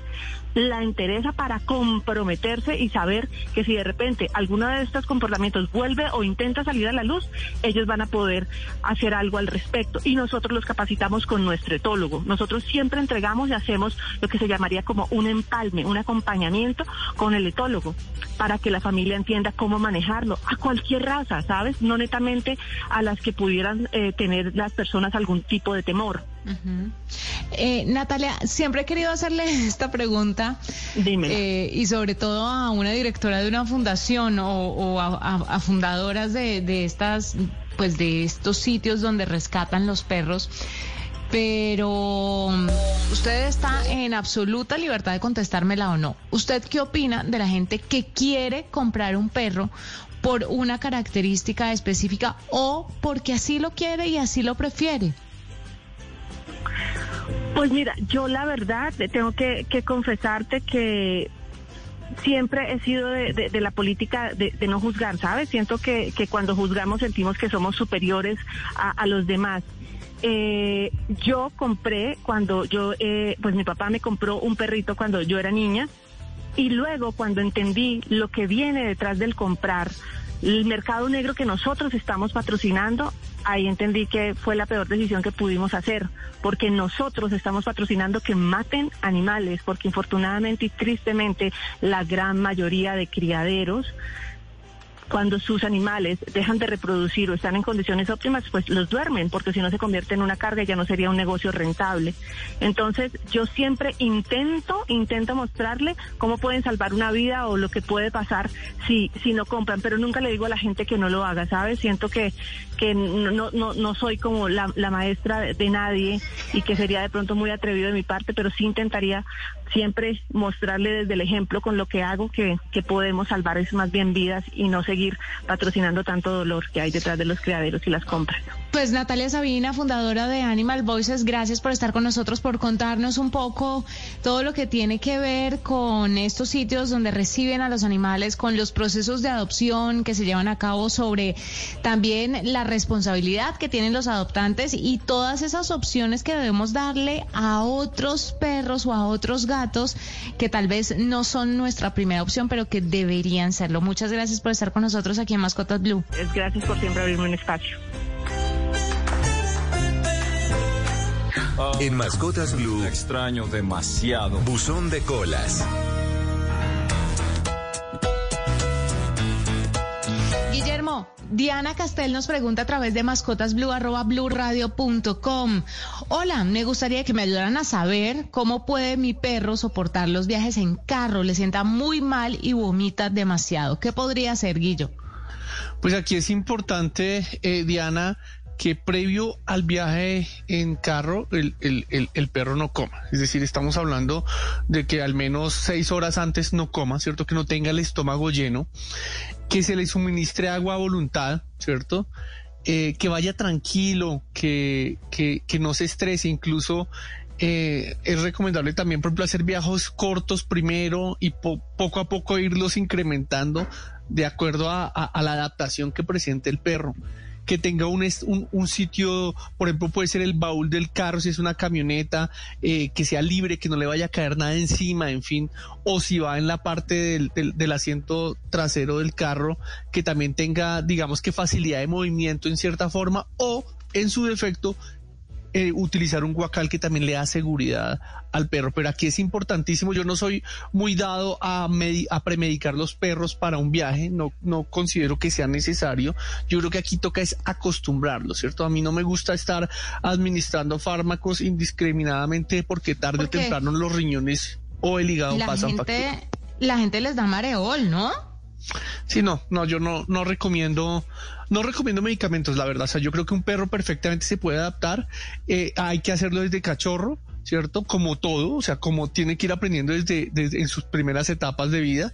la interesa para comprometerse y saber que si de repente alguno de estos comportamientos vuelve o intenta salir a la luz, ellos van a poder hacer algo al respecto. Y nosotros los capacitamos con nuestro etólogo. Nosotros siempre entregamos y hacemos lo que se llamaría como un empalme, un acompañamiento con el etólogo para que la familia entienda cómo manejarlo a cualquier raza, ¿sabes? No netamente a las que pudieran eh, tener las personas algún tipo de temor. Eh, Natalia, siempre he querido hacerle (laughs) esta pregunta eh, y sobre todo a una directora de una fundación o, a, fundadoras de, de, estas, pues de estos sitios donde rescatan los perros. Pero usted está en absoluta libertad de contestármela o no. ¿Usted qué opina de la gente que quiere comprar un perro por una característica específica o porque así lo quiere y así lo prefiere? Pues mira, yo la verdad tengo que, confesarte que siempre he sido de, la política de, no juzgar, ¿sabes? Siento que, cuando juzgamos sentimos que somos superiores a, los demás. Eh, yo compré cuando yo, eh, pues mi papá me compró un perrito cuando yo era niña y luego cuando entendí lo que viene detrás del comprar, el mercado negro que nosotros estamos patrocinando, ahí entendí que fue la peor decisión que pudimos hacer, porque nosotros estamos patrocinando que maten animales, porque infortunadamente y tristemente la gran mayoría de criaderos cuando sus animales dejan de reproducir o están en condiciones óptimas, pues los duermen, porque si no se convierte en una carga ya no sería un negocio rentable. Entonces, yo siempre intento, intento mostrarle cómo pueden salvar una vida o lo que puede pasar si, si no compran, pero nunca le digo a la gente que no lo haga, ¿sabes? Siento que, que no, no, no soy como la, maestra de nadie y que sería de pronto muy atrevido de mi parte, pero sí intentaría siempre mostrarle desde el ejemplo con lo que hago que, que podemos salvar es más bien vidas y no seguir patrocinando tanto dolor que hay detrás de los criaderos y las compras. Pues Natalia Sabina, fundadora de Animal Voices, gracias por estar con nosotros, por contarnos un poco todo lo que tiene que ver con estos sitios donde reciben a los animales, con los procesos de adopción que se llevan a cabo, sobre también la responsabilidad que tienen los adoptantes y todas esas opciones que debemos darle a otros perros o a otros gatos que tal vez no son nuestra primera opción, pero que deberían serlo. Muchas gracias por estar con nosotros aquí en Mascotas Blue. Gracias por siempre abrirme un espacio. En Mascotas Blue. extraño demasiado. Buzón de colas. Diana Castel nos pregunta a través de mascotasblue.com. Hola, me gustaría que me ayudaran a saber cómo puede mi perro soportar los viajes en carro. Le sienta muy mal y vomita demasiado. ¿Qué podría hacer, Guillo? Pues aquí es importante, eh, Diana, que previo al viaje en carro el, el, el, perro no coma. Es decir, estamos hablando de que al menos seis horas antes no coma, ¿cierto? Que no tenga el estómago lleno, que se le suministre agua a voluntad, ¿cierto? Eh, que vaya tranquilo, que, que, que no se estrese, incluso eh, es recomendable también, por ejemplo, hacer viajes cortos primero y po poco a poco irlos incrementando de acuerdo a, a la adaptación que presente el perro que tenga un, un, un, sitio, por ejemplo, puede ser el baúl del carro, si es una camioneta, eh, que sea libre, que no le vaya a caer nada encima, en fin, o si va en la parte del, del, del asiento trasero del carro, que también tenga, digamos que facilidad de movimiento en cierta forma, o en su defecto, eh, utilizar un guacal que también le da seguridad al perro. Pero aquí es importantísimo, yo no soy muy dado a, a premedicar los perros para un viaje, no, no considero que sea necesario. Yo creo que aquí toca es acostumbrarlos, ¿cierto? A mí no me gusta estar administrando fármacos indiscriminadamente porque tarde o temprano los riñones o el hígado la pasan gente, factura. La gente les da mareol, ¿no? Sí, no, no, yo no, no recomiendo, no recomiendo medicamentos, la verdad. O sea, yo creo que un perro perfectamente se puede adaptar. Eh, hay que hacerlo desde cachorro, ¿cierto? Como todo, o sea, como tiene que ir aprendiendo desde, desde en sus primeras etapas de vida,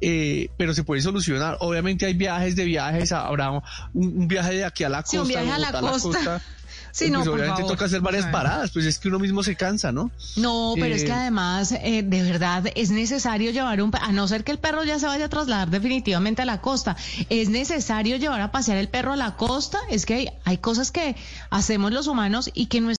eh, pero se puede solucionar. Obviamente hay viajes de viajes, habrá un, un viaje de aquí a la costa, Sí, un viaje a la costa. costa. (laughs) Sí, pues no, por obviamente toca hacer varias paradas, pues es que uno mismo se cansa, ¿no? No, pero es Eh, que además, eh, de verdad, es necesario llevar un, a no ser que el perro ya se vaya a trasladar definitivamente a la costa, es necesario llevar a pasear el perro a la costa, es que hay, hay cosas que hacemos los humanos y que nuestra